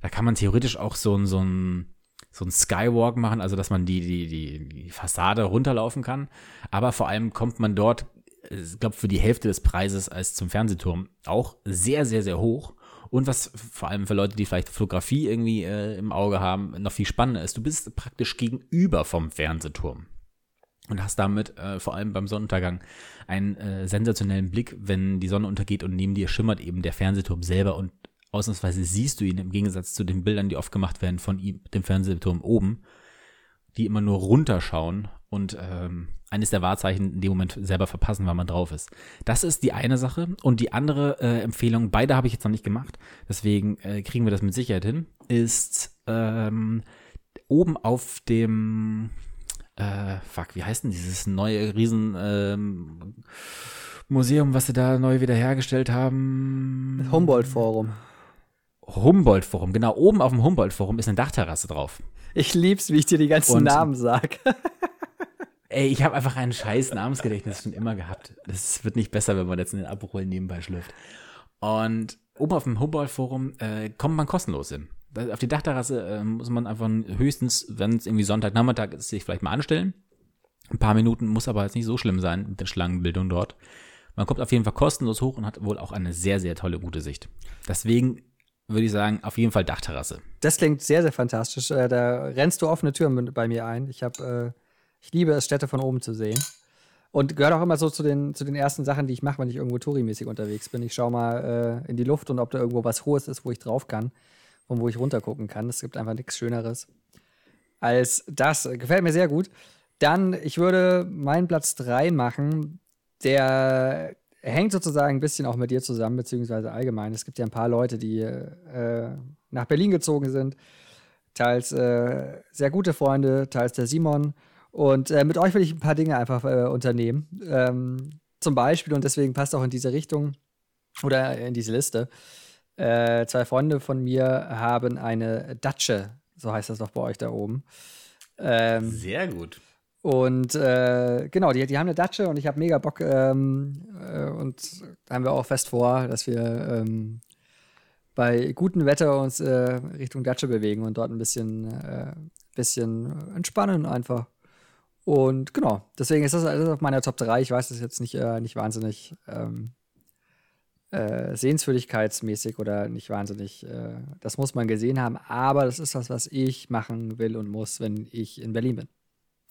Da kann man theoretisch auch so ein, so ein, so ein Skywalk machen, also dass man die, die, die, die Fassade runterlaufen kann. Aber vor allem kommt man dort, ich glaube, für die Hälfte des Preises als zum Fernsehturm auch sehr, sehr, sehr hoch. Und was vor allem für Leute, die vielleicht Fotografie irgendwie äh, im Auge haben, noch viel spannender ist, du bist praktisch gegenüber vom Fernsehturm und hast damit äh, vor allem beim Sonnenuntergang einen äh, sensationellen Blick, wenn die Sonne untergeht und neben dir schimmert eben der Fernsehturm selber und ausnahmsweise siehst du ihn im Gegensatz zu den Bildern, die oft gemacht werden von ihm, dem Fernsehturm oben, die immer nur runterschauen und ähm, eines der Wahrzeichen in dem Moment selber verpassen, weil man drauf ist. Das ist die eine Sache. Und die andere äh, Empfehlung, beide habe ich jetzt noch nicht gemacht, deswegen äh, kriegen wir das mit Sicherheit hin, ist ähm, oben auf dem äh, fuck, wie heißt denn dieses neue Riesen ähm, Museum, was sie da neu wiederhergestellt haben? Humboldt-Forum. Humboldt-Forum, genau. Oben auf dem Humboldt-Forum ist eine Dachterrasse drauf. Ich lieb's, wie ich dir die ganzen Und, Namen sag. [LAUGHS] ey, ich habe einfach ein scheiß Namensgedächtnis schon immer gehabt. Das wird nicht besser, wenn man jetzt in den Abrollen nebenbei schlürft. Und oben auf dem Humboldt-Forum äh, kommt man kostenlos hin auf die Dachterrasse äh, muss man einfach höchstens, wenn es irgendwie Sonntagnachmittag ist, sich vielleicht mal anstellen. Ein paar Minuten muss aber jetzt nicht so schlimm sein mit der Schlangenbildung dort. Man kommt auf jeden Fall kostenlos hoch und hat wohl auch eine sehr, sehr tolle, gute Sicht. Deswegen würde ich sagen, auf jeden Fall Dachterrasse. Das klingt sehr, sehr fantastisch. Äh, da rennst du offene Türen bei mir ein. Ich habe, äh, ich liebe es, Städte von oben zu sehen. Und gehört auch immer so zu den, zu den ersten Sachen, die ich mache, wenn ich irgendwo Touri-mäßig unterwegs bin. Ich schaue mal äh, in die Luft und ob da irgendwo was Hohes ist, wo ich drauf kann von wo ich runtergucken kann. Es gibt einfach nichts Schöneres als das. Gefällt mir sehr gut. Dann, ich würde meinen Platz 3 machen. Der hängt sozusagen ein bisschen auch mit dir zusammen, beziehungsweise allgemein. Es gibt ja ein paar Leute, die äh, nach Berlin gezogen sind. Teils äh, sehr gute Freunde, teils der Simon. Und äh, mit euch will ich ein paar Dinge einfach äh, unternehmen. Ähm, zum Beispiel, und deswegen passt auch in diese Richtung oder in diese Liste, äh, zwei Freunde von mir haben eine Datsche, so heißt das doch bei euch da oben. Ähm, Sehr gut. Und äh, genau, die, die haben eine Datsche und ich habe mega Bock. Ähm, äh, und da haben wir auch fest vor, dass wir ähm, bei gutem Wetter uns äh, Richtung Datsche bewegen und dort ein bisschen, äh, bisschen entspannen einfach. Und genau, deswegen ist das, ist auf meiner Top 3. Ich weiß, das ist jetzt nicht, äh, nicht wahnsinnig ähm, äh, sehenswürdigkeitsmäßig oder nicht wahnsinnig, äh, das muss man gesehen haben, aber das ist das, was ich machen will und muss, wenn ich in Berlin bin.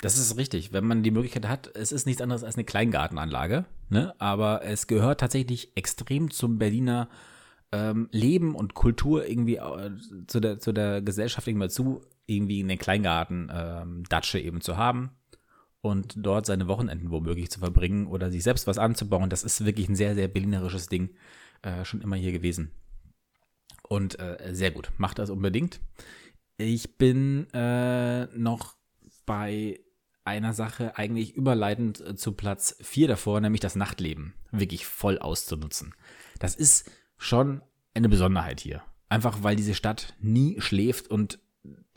Das ist richtig, wenn man die Möglichkeit hat, es ist nichts anderes als eine Kleingartenanlage, ne? aber es gehört tatsächlich extrem zum Berliner ähm, Leben und Kultur irgendwie äh, zu, der, zu der Gesellschaft irgendwie dazu, irgendwie einen Kleingarten ähm, eben zu haben und dort seine Wochenenden womöglich zu verbringen oder sich selbst was anzubauen. Das ist wirklich ein sehr, sehr berlinerisches Ding. Äh, schon immer hier gewesen. Und äh, sehr gut. Macht das unbedingt. Ich bin äh, noch bei einer Sache eigentlich überleitend äh, zu Platz 4 davor, nämlich das Nachtleben wirklich voll auszunutzen. Das ist schon eine Besonderheit hier. Einfach weil diese Stadt nie schläft und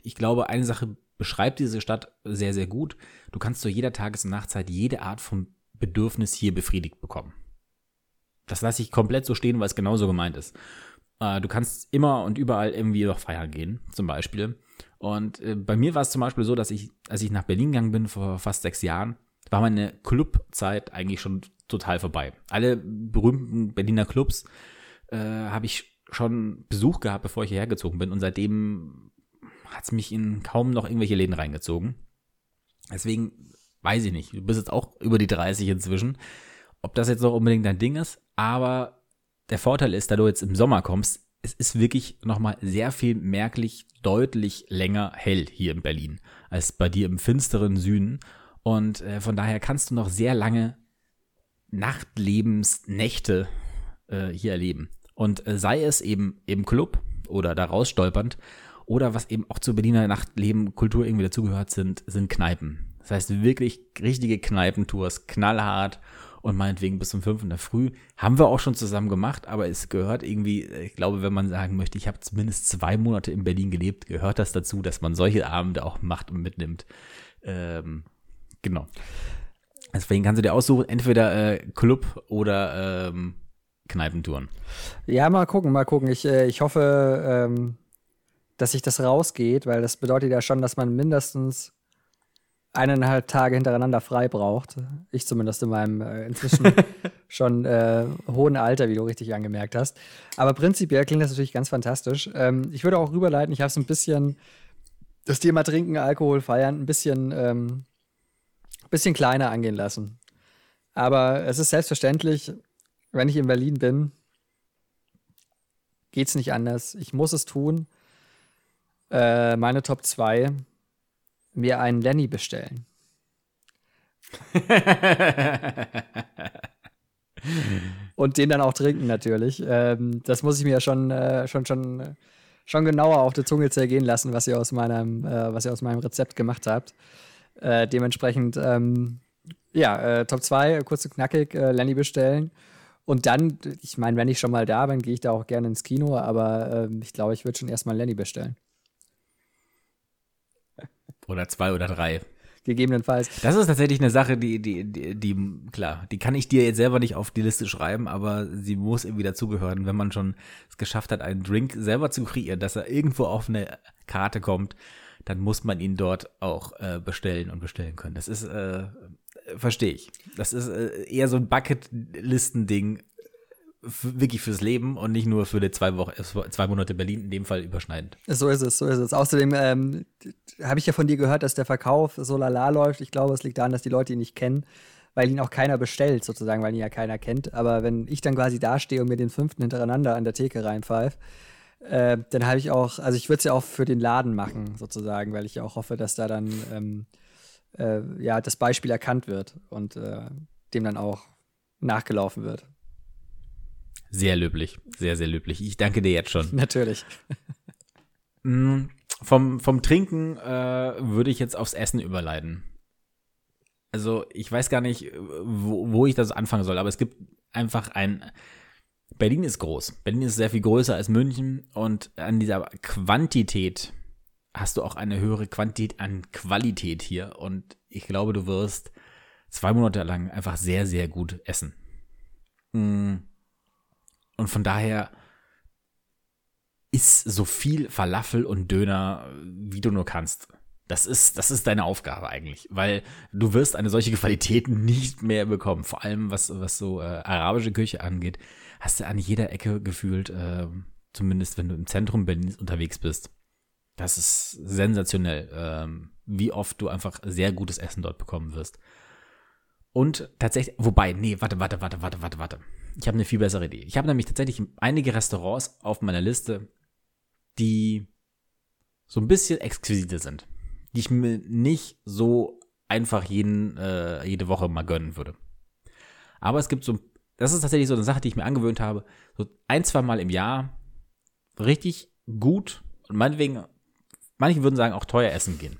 ich glaube, eine Sache beschreibt diese Stadt sehr, sehr gut. Du kannst zu jeder Tages- und Nachtzeit jede Art von Bedürfnis hier befriedigt bekommen. Das lasse ich komplett so stehen, weil es genauso gemeint ist. Äh, du kannst immer und überall irgendwie noch feiern gehen, zum Beispiel. Und äh, bei mir war es zum Beispiel so, dass ich, als ich nach Berlin gegangen bin vor fast sechs Jahren, war meine Clubzeit eigentlich schon total vorbei. Alle berühmten Berliner Clubs äh, habe ich schon Besuch gehabt, bevor ich hierher gezogen bin. Und seitdem hat es mich in kaum noch irgendwelche Läden reingezogen. Deswegen weiß ich nicht. Du bist jetzt auch über die 30 inzwischen. Ob das jetzt noch unbedingt dein Ding ist, aber der Vorteil ist, da du jetzt im Sommer kommst, es ist wirklich nochmal sehr viel merklich deutlich länger hell hier in Berlin als bei dir im finsteren Süden. Und äh, von daher kannst du noch sehr lange Nachtlebensnächte äh, hier erleben. Und äh, sei es eben im Club oder daraus stolpernd oder was eben auch zur Berliner Nachtleben, Kultur irgendwie dazugehört sind, sind Kneipen. Das heißt wirklich richtige Kneipentours, knallhart und meinetwegen bis um fünf in der Früh. Haben wir auch schon zusammen gemacht, aber es gehört irgendwie, ich glaube, wenn man sagen möchte, ich habe zumindest zwei Monate in Berlin gelebt, gehört das dazu, dass man solche Abende auch macht und mitnimmt. Ähm, genau. Deswegen kannst du dir aussuchen, entweder äh, Club oder ähm, Kneipentouren. Ja, mal gucken, mal gucken. Ich, äh, ich hoffe, ähm, dass sich das rausgeht, weil das bedeutet ja schon, dass man mindestens eineinhalb Tage hintereinander frei braucht. Ich zumindest in meinem äh, inzwischen [LAUGHS] schon äh, hohen Alter, wie du richtig angemerkt hast. Aber prinzipiell klingt das natürlich ganz fantastisch. Ähm, ich würde auch rüberleiten, ich habe es ein bisschen, das Thema Trinken, Alkohol, Feiern, ein bisschen, ähm, bisschen kleiner angehen lassen. Aber es ist selbstverständlich, wenn ich in Berlin bin, geht es nicht anders. Ich muss es tun. Äh, meine Top 2 mir einen Lenny bestellen. [LAUGHS] und den dann auch trinken natürlich. Ähm, das muss ich mir schon, äh, schon, schon, schon genauer auf der Zunge zergehen lassen, was ihr aus meinem, äh, was ihr aus meinem Rezept gemacht habt. Äh, dementsprechend, ähm, ja, äh, Top 2, kurz und knackig, äh, Lenny bestellen. Und dann, ich meine, wenn ich schon mal da bin, gehe ich da auch gerne ins Kino, aber ähm, ich glaube, ich würde schon erstmal Lenny bestellen. Oder zwei oder drei. Gegebenenfalls. Das ist tatsächlich eine Sache, die, die, die, die, klar, die kann ich dir jetzt selber nicht auf die Liste schreiben, aber sie muss irgendwie dazugehören, wenn man schon es geschafft hat, einen Drink selber zu kreieren, dass er irgendwo auf eine Karte kommt, dann muss man ihn dort auch äh, bestellen und bestellen können. Das ist, äh, verstehe ich. Das ist äh, eher so ein Bucket-Listen-Ding, wirklich fürs Leben und nicht nur für die zwei, Wochen, äh, zwei Monate Berlin, in dem Fall überschneidend. So ist es, so ist es. Außerdem ähm, habe ich ja von dir gehört, dass der Verkauf so lala läuft. Ich glaube, es liegt daran, dass die Leute ihn nicht kennen, weil ihn auch keiner bestellt, sozusagen, weil ihn ja keiner kennt. Aber wenn ich dann quasi dastehe und mir den fünften hintereinander an der Theke reinpfeife, äh, dann habe ich auch, also ich würde es ja auch für den Laden machen, sozusagen, weil ich ja auch hoffe, dass da dann ähm, äh, ja das Beispiel erkannt wird und äh, dem dann auch nachgelaufen wird. Sehr löblich, sehr, sehr löblich. Ich danke dir jetzt schon. [LAUGHS] Natürlich. Mm, vom, vom Trinken äh, würde ich jetzt aufs Essen überleiten. Also ich weiß gar nicht, wo, wo ich das anfangen soll, aber es gibt einfach ein. Berlin ist groß. Berlin ist sehr viel größer als München und an dieser Quantität hast du auch eine höhere Quantität an Qualität hier und ich glaube, du wirst zwei Monate lang einfach sehr, sehr gut essen. Mm und von daher isst so viel Falafel und Döner, wie du nur kannst. Das ist, das ist deine Aufgabe eigentlich, weil du wirst eine solche Qualität nicht mehr bekommen. Vor allem, was, was so äh, arabische Küche angeht, hast du an jeder Ecke gefühlt, äh, zumindest wenn du im Zentrum Berlins unterwegs bist. Das ist sensationell, äh, wie oft du einfach sehr gutes Essen dort bekommen wirst. Und tatsächlich, wobei, nee, warte, warte, warte, warte, warte, warte. Ich habe eine viel bessere Idee. Ich habe nämlich tatsächlich einige Restaurants auf meiner Liste, die so ein bisschen exquisite sind, die ich mir nicht so einfach jeden, äh, jede Woche mal gönnen würde. Aber es gibt so, das ist tatsächlich so eine Sache, die ich mir angewöhnt habe, so ein, zwei Mal im Jahr richtig gut und meinetwegen, manche würden sagen auch teuer essen gehen.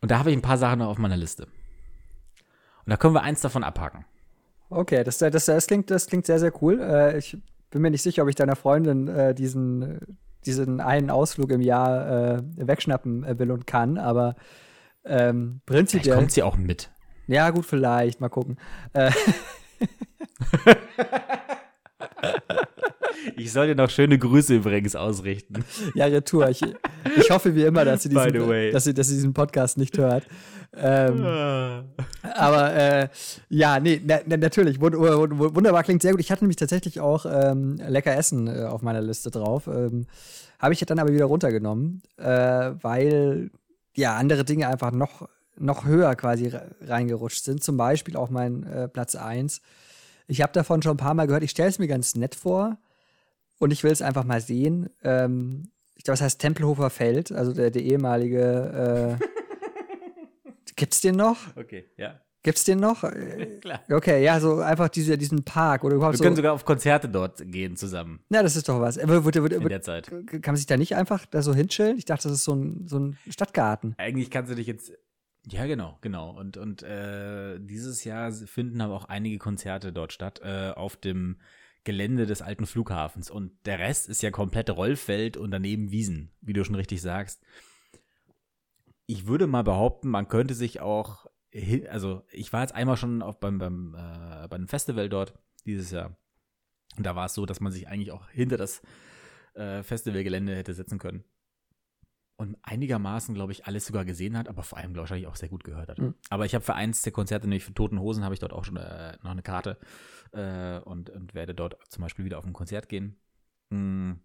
Und da habe ich ein paar Sachen noch auf meiner Liste. Und da können wir eins davon abhaken. Okay, das, das, das, klingt, das klingt sehr, sehr cool. Äh, ich bin mir nicht sicher, ob ich deiner Freundin äh, diesen, diesen einen Ausflug im Jahr äh, wegschnappen äh, will und kann, aber ähm, prinzipiell. Vielleicht kommt sie auch mit. Ja, gut, vielleicht. Mal gucken. [LAUGHS] [LAUGHS] Äh, ich soll dir noch schöne Grüße übrigens ausrichten. Ja, Retour. Ich, ich hoffe wie immer, dass sie, diesen, dass sie, dass sie diesen Podcast nicht hört. ähm, aber äh, ja, nee, na, na, natürlich, wunderbar klingt sehr gut. Ich hatte nämlich tatsächlich auch ähm, lecker Essen äh, auf meiner Liste drauf. Ähm, Habe ich dann aber wieder runtergenommen, äh, weil ja andere Dinge einfach noch, noch höher quasi reingerutscht sind. Zum Beispiel auch mein äh, Platz 1. Ich habe davon schon ein paar Mal gehört. Ich stelle es mir ganz nett vor und ich will es einfach mal sehen. Ähm, ich glaube, es heißt Tempelhofer Feld, also der, der ehemalige. Äh, [LAUGHS] gibt's den noch? Okay, ja. Gibt's den noch? [LAUGHS] Klar. Okay, ja, so einfach diese, diesen Park oder überhaupt Wir so. können sogar auf Konzerte dort gehen zusammen. Ja, das ist doch was. Aber, wird, wird, In der Zeit. Kann man sich da nicht einfach da so hinchillen? Ich dachte, das ist so ein, so ein Stadtgarten. Eigentlich kannst du dich jetzt. Ja, genau, genau. Und, und äh, dieses Jahr finden aber auch einige Konzerte dort statt, äh, auf dem Gelände des alten Flughafens. Und der Rest ist ja komplett Rollfeld und daneben Wiesen, wie du schon richtig sagst. Ich würde mal behaupten, man könnte sich auch, also ich war jetzt einmal schon auf beim, beim, äh, beim Festival dort dieses Jahr. Und da war es so, dass man sich eigentlich auch hinter das äh, Festivalgelände hätte setzen können. Und einigermaßen, glaube ich, alles sogar gesehen hat, aber vor allem, glaube ich, auch sehr gut gehört hat. Mhm. Aber ich habe für eins der Konzerte, nämlich für Toten Hosen, habe ich dort auch schon äh, noch eine Karte äh, und, und werde dort zum Beispiel wieder auf ein Konzert gehen. Mhm.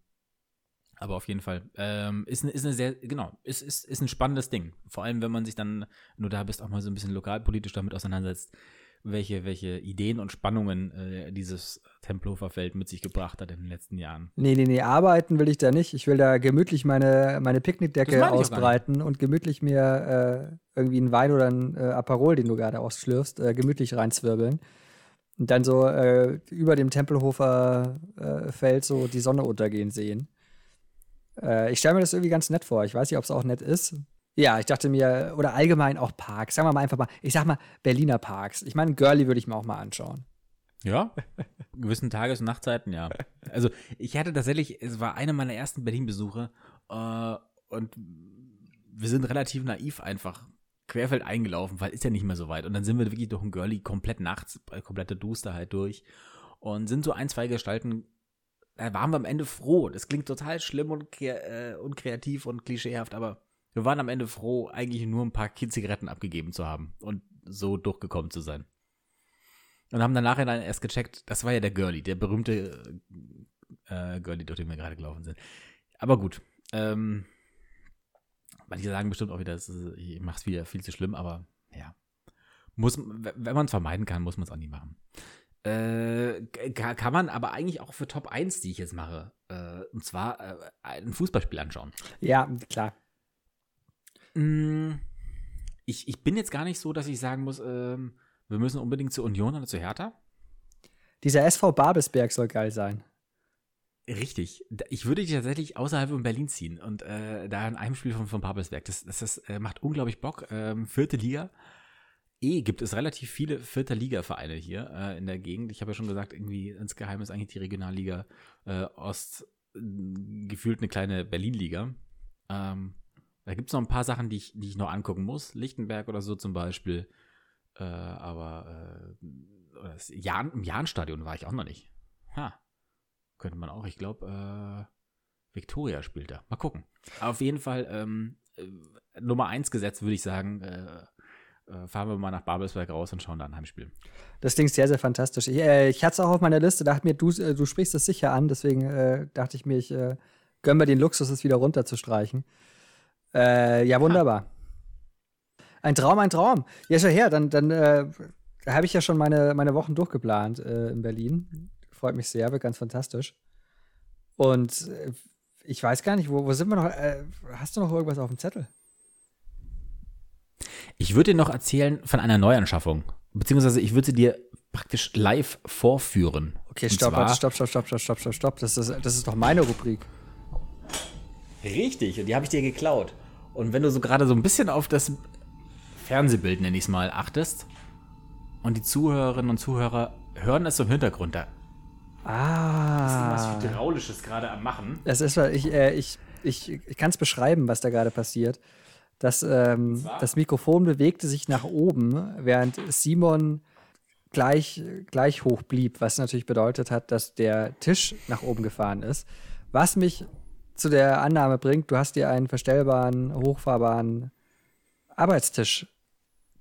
Aber auf jeden Fall. Ähm, ist, ist eine sehr, genau, ist, ist, ist ein spannendes Ding. Vor allem, wenn man sich dann, nur da bist, auch mal so ein bisschen lokalpolitisch damit auseinandersetzt, welche, welche Ideen und Spannungen äh, dieses Tempelhofer Feld mit sich gebracht hat in den letzten Jahren. Nee, nee, nee, arbeiten will ich da nicht. Ich will da gemütlich meine, meine Picknickdecke ausbreiten und gemütlich mir äh, irgendwie einen Wein oder ein äh, Aperol, den du gerade ausschlürfst, äh, gemütlich reinzwirbeln. Und dann so äh, über dem Tempelhofer äh, Feld so die Sonne untergehen sehen. ich stelle mir das irgendwie ganz nett vor. Ich weiß nicht, ob es auch nett ist. Ja, ich dachte mir, oder allgemein auch Parks. Sagen wir mal einfach mal, ich sag mal Berliner Parks. Ich meine, Girlie würde ich mir auch mal anschauen. Ja, [LAUGHS] gewissen Tages- und Nachtzeiten, ja. Also ich hatte tatsächlich, es war einer meiner ersten Berlin-Besuche äh, und wir sind relativ naiv einfach querfeld eingelaufen, weil ist ja nicht mehr so weit. Und dann sind wir wirklich durch ein Girlie komplett nachts, äh, komplette Dusterheit durch und sind so ein, zwei Gestalten da waren wir am Ende froh. Das klingt total schlimm und, äh, und kreativ und klischeehaft, aber wir waren am Ende froh, eigentlich nur ein paar Zigaretten abgegeben zu haben und so durchgekommen zu sein. Und haben dann nachher dann erst gecheckt, das war ja der Girlie, der berühmte äh, Girlie, durch den wir gerade gelaufen sind. Aber gut, ähm, manche sagen bestimmt auch wieder, ist, ich mach's wieder viel zu schlimm, aber ja. Muss, wenn man es vermeiden kann, muss man es auch nie machen. Äh, kann man aber eigentlich auch für Top 1, die ich jetzt mache, äh, und zwar äh, ein Fußballspiel anschauen. Ja, klar. Mm, ich, ich bin jetzt gar nicht so, dass ich sagen muss, ähm, wir müssen unbedingt zur Union oder zu Hertha. Dieser SV Babelsberg soll geil sein. Richtig. Ich würde die tatsächlich außerhalb von Berlin ziehen und äh, da ein Heimspiel von, von Babelsberg. Das, das, das äh, macht unglaublich Bock. Ähm, vierte Liga. Eh gibt es relativ viele vierte Liga-Vereine hier äh, in der Gegend. Ich habe ja schon gesagt, irgendwie insgeheim ist eigentlich die Regionalliga äh, Ost gefühlt eine kleine Berlin-Liga. Ähm, da gibt es noch ein paar Sachen, die ich, die ich noch angucken muss. Lichtenberg oder so zum Beispiel. Äh, aber äh, das Jahn, im Jahnstadion war ich auch noch nicht. Ha. Könnte man auch. Ich glaube, äh, Victoria spielt da. Mal gucken. auf jeden Fall ähm, äh, Nummer 1 gesetzt, würde ich sagen. Äh, äh, fahren wir mal nach Babelsberg raus und schauen da ein Heimspiel. Das klingt sehr, sehr fantastisch. Ich, äh, ich hatte es auch auf meiner Liste, dachte mir, du, äh, du sprichst es sicher an, deswegen äh, dachte ich mir, ich äh, gönne mir den Luxus, es wieder runterzustreichen. Ja, wunderbar. Ein Traum, ein Traum. Ja, schon her, dann, dann habe ich ja schon meine, meine Wochen durchgeplant in Berlin. Freut mich sehr, wird ganz fantastisch. Und äh, ich weiß gar nicht, wo, wo sind wir noch? Äh, hast du noch irgendwas auf dem Zettel? Ich würde dir noch erzählen von einer Neuanschaffung. Beziehungsweise ich würde sie dir praktisch live vorführen. Okay, stopp, stopp, stopp, stopp, stopp, stopp, stopp, stopp. Das ist, das ist doch meine Rubrik. Richtig, und die habe ich dir geklaut. Und wenn du so gerade so ein bisschen auf das Fernsehbild, nenne ich es mal, achtest und die Zuhörerinnen und Zuhörer hören es im Hintergrund da. Ah. Das ist was Hydraulisches gerade am Machen. Es ist, ich, äh, ich, ich, ich kann es beschreiben, was da gerade passiert. Das, ähm, das Mikrofon bewegte sich nach oben, während Simon gleich, gleich hoch blieb, was natürlich bedeutet hat, dass der Tisch nach oben gefahren ist. Was mich zu der Annahme bringt, du hast dir einen verstellbaren, hochfahrbaren Arbeitstisch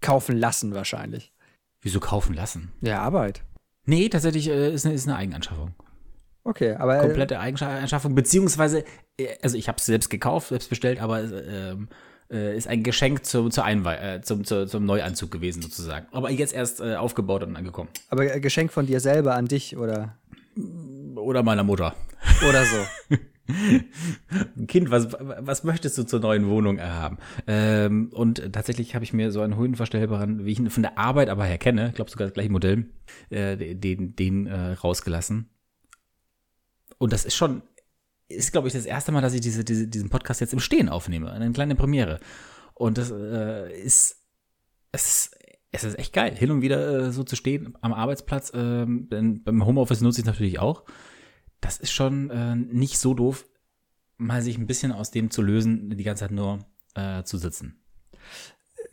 kaufen lassen wahrscheinlich. Wieso kaufen lassen? Ja, Arbeit. Nee, tatsächlich äh, ist, eine, ist eine Eigenanschaffung. Okay, aber. Komplette Eigenanschaffung, beziehungsweise, äh, also ich habe es selbst gekauft, selbst bestellt, aber äh, äh, ist ein Geschenk zum, zur Einwe äh, zum, zum, zum Neuanzug gewesen, sozusagen. Aber jetzt erst äh, aufgebaut und angekommen. Aber Geschenk von dir selber an dich, oder? Oder meiner Mutter. Oder so. [LAUGHS] [LAUGHS] Kind, was, was möchtest du zur neuen Wohnung haben? Ähm, und tatsächlich habe ich mir so einen höhenverstellbaren, wie ich ihn von der Arbeit aber her kenne, glaube sogar das gleiche Modell, äh, den, den äh, rausgelassen. Und das ist schon, ist glaube ich das erste Mal, dass ich diese, diese, diesen Podcast jetzt im Stehen aufnehme, eine kleine Premiere. Und das äh, ist, es ist, es ist echt geil, hin und wieder äh, so zu stehen am Arbeitsplatz. Äh, beim Homeoffice nutze ich natürlich auch das ist schon äh, nicht so doof, mal sich ein bisschen aus dem zu lösen, die ganze Zeit nur äh, zu sitzen.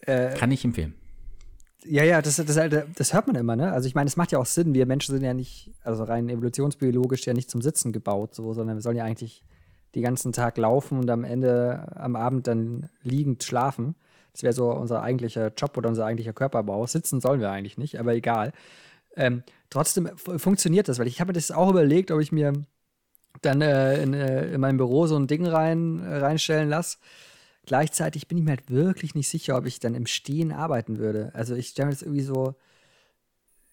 Äh, Kann ich empfehlen. Ja, ja, das, das, das hört man immer, ne? Also ich meine, es macht ja auch Sinn. Wir Menschen sind ja nicht, also rein evolutionsbiologisch ja nicht zum Sitzen gebaut, so, sondern wir sollen ja eigentlich den ganzen Tag laufen und am Ende am Abend dann liegend schlafen. Das wäre so unser eigentlicher Job oder unser eigentlicher Körperbau. Sitzen sollen wir eigentlich nicht, aber egal. Ähm, trotzdem funktioniert das, weil ich habe mir das auch überlegt, ob ich mir dann äh, in, äh, in mein Büro so ein Ding rein, äh, reinstellen lasse. Gleichzeitig bin ich mir halt wirklich nicht sicher, ob ich dann im Stehen arbeiten würde. Also ich stelle mir das irgendwie so,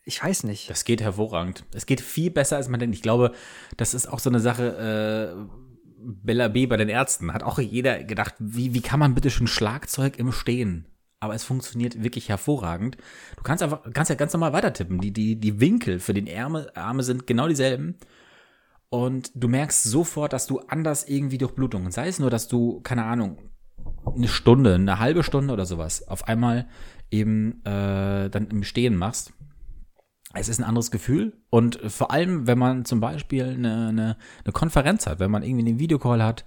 ich weiß nicht. Das geht hervorragend. Es geht viel besser, als man denkt. Ich glaube, das ist auch so eine Sache, äh, Bella B bei den Ärzten. Hat auch jeder gedacht, wie, wie kann man bitte schon Schlagzeug im Stehen aber es funktioniert wirklich hervorragend. Du kannst einfach, kannst ja ganz normal weiter tippen. Die, die, die Winkel für den Ärmel, Arme sind genau dieselben. Und du merkst sofort, dass du anders irgendwie durch Blutung, sei es nur, dass du, keine Ahnung, eine Stunde, eine halbe Stunde oder sowas auf einmal eben äh, dann im Stehen machst. Es ist ein anderes Gefühl und vor allem, wenn man zum Beispiel eine, eine, eine Konferenz hat, wenn man irgendwie einen Videocall hat,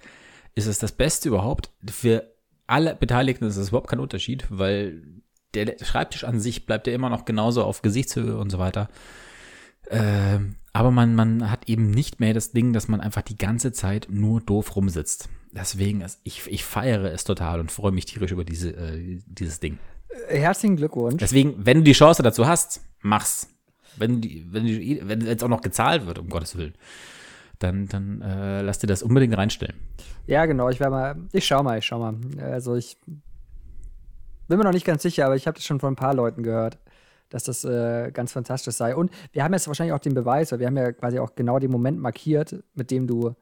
ist es das Beste überhaupt für alle Beteiligten ist es überhaupt kein Unterschied, weil der Schreibtisch an sich bleibt ja immer noch genauso auf Gesichtshöhe und so weiter. Äh, aber man, man hat eben nicht mehr das Ding, dass man einfach die ganze Zeit nur doof rumsitzt. Deswegen, ich, ich feiere es total und freue mich tierisch über diese, äh, dieses Ding. Herzlichen Glückwunsch. Deswegen, wenn du die Chance dazu hast, mach's. Wenn, die, wenn, die, wenn jetzt auch noch gezahlt wird, um Gottes Willen dann, dann äh, lass dir das unbedingt reinstellen. Ja, genau. Ich werde mal, ich schau mal, ich schau mal. Also ich bin mir noch nicht ganz sicher, aber ich habe das schon von ein paar Leuten gehört, dass das äh, ganz fantastisch sei. Und wir haben jetzt wahrscheinlich auch den Beweis, weil wir haben ja quasi auch genau den Moment markiert, mit dem du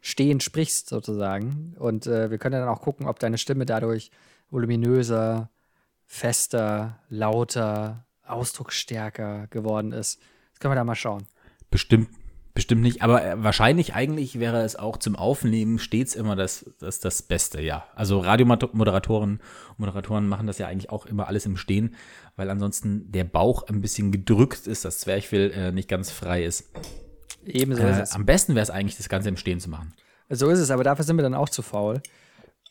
stehend sprichst, sozusagen. Und äh, wir können dann auch gucken, ob deine Stimme dadurch voluminöser, fester, lauter, ausdrucksstärker geworden ist. Das können wir da mal schauen. Bestimmt Bestimmt nicht, aber äh, wahrscheinlich eigentlich wäre es auch zum Aufnehmen stets immer das, das, das Beste, ja. Also Radiomoderatoren Moderatoren machen das ja eigentlich auch immer alles im Stehen, weil ansonsten der Bauch ein bisschen gedrückt ist, das Zwerchfell äh, nicht ganz frei ist. Ebenso äh, ist es. Am besten wäre es eigentlich, das Ganze im Stehen zu machen. So ist es, aber dafür sind wir dann auch zu faul.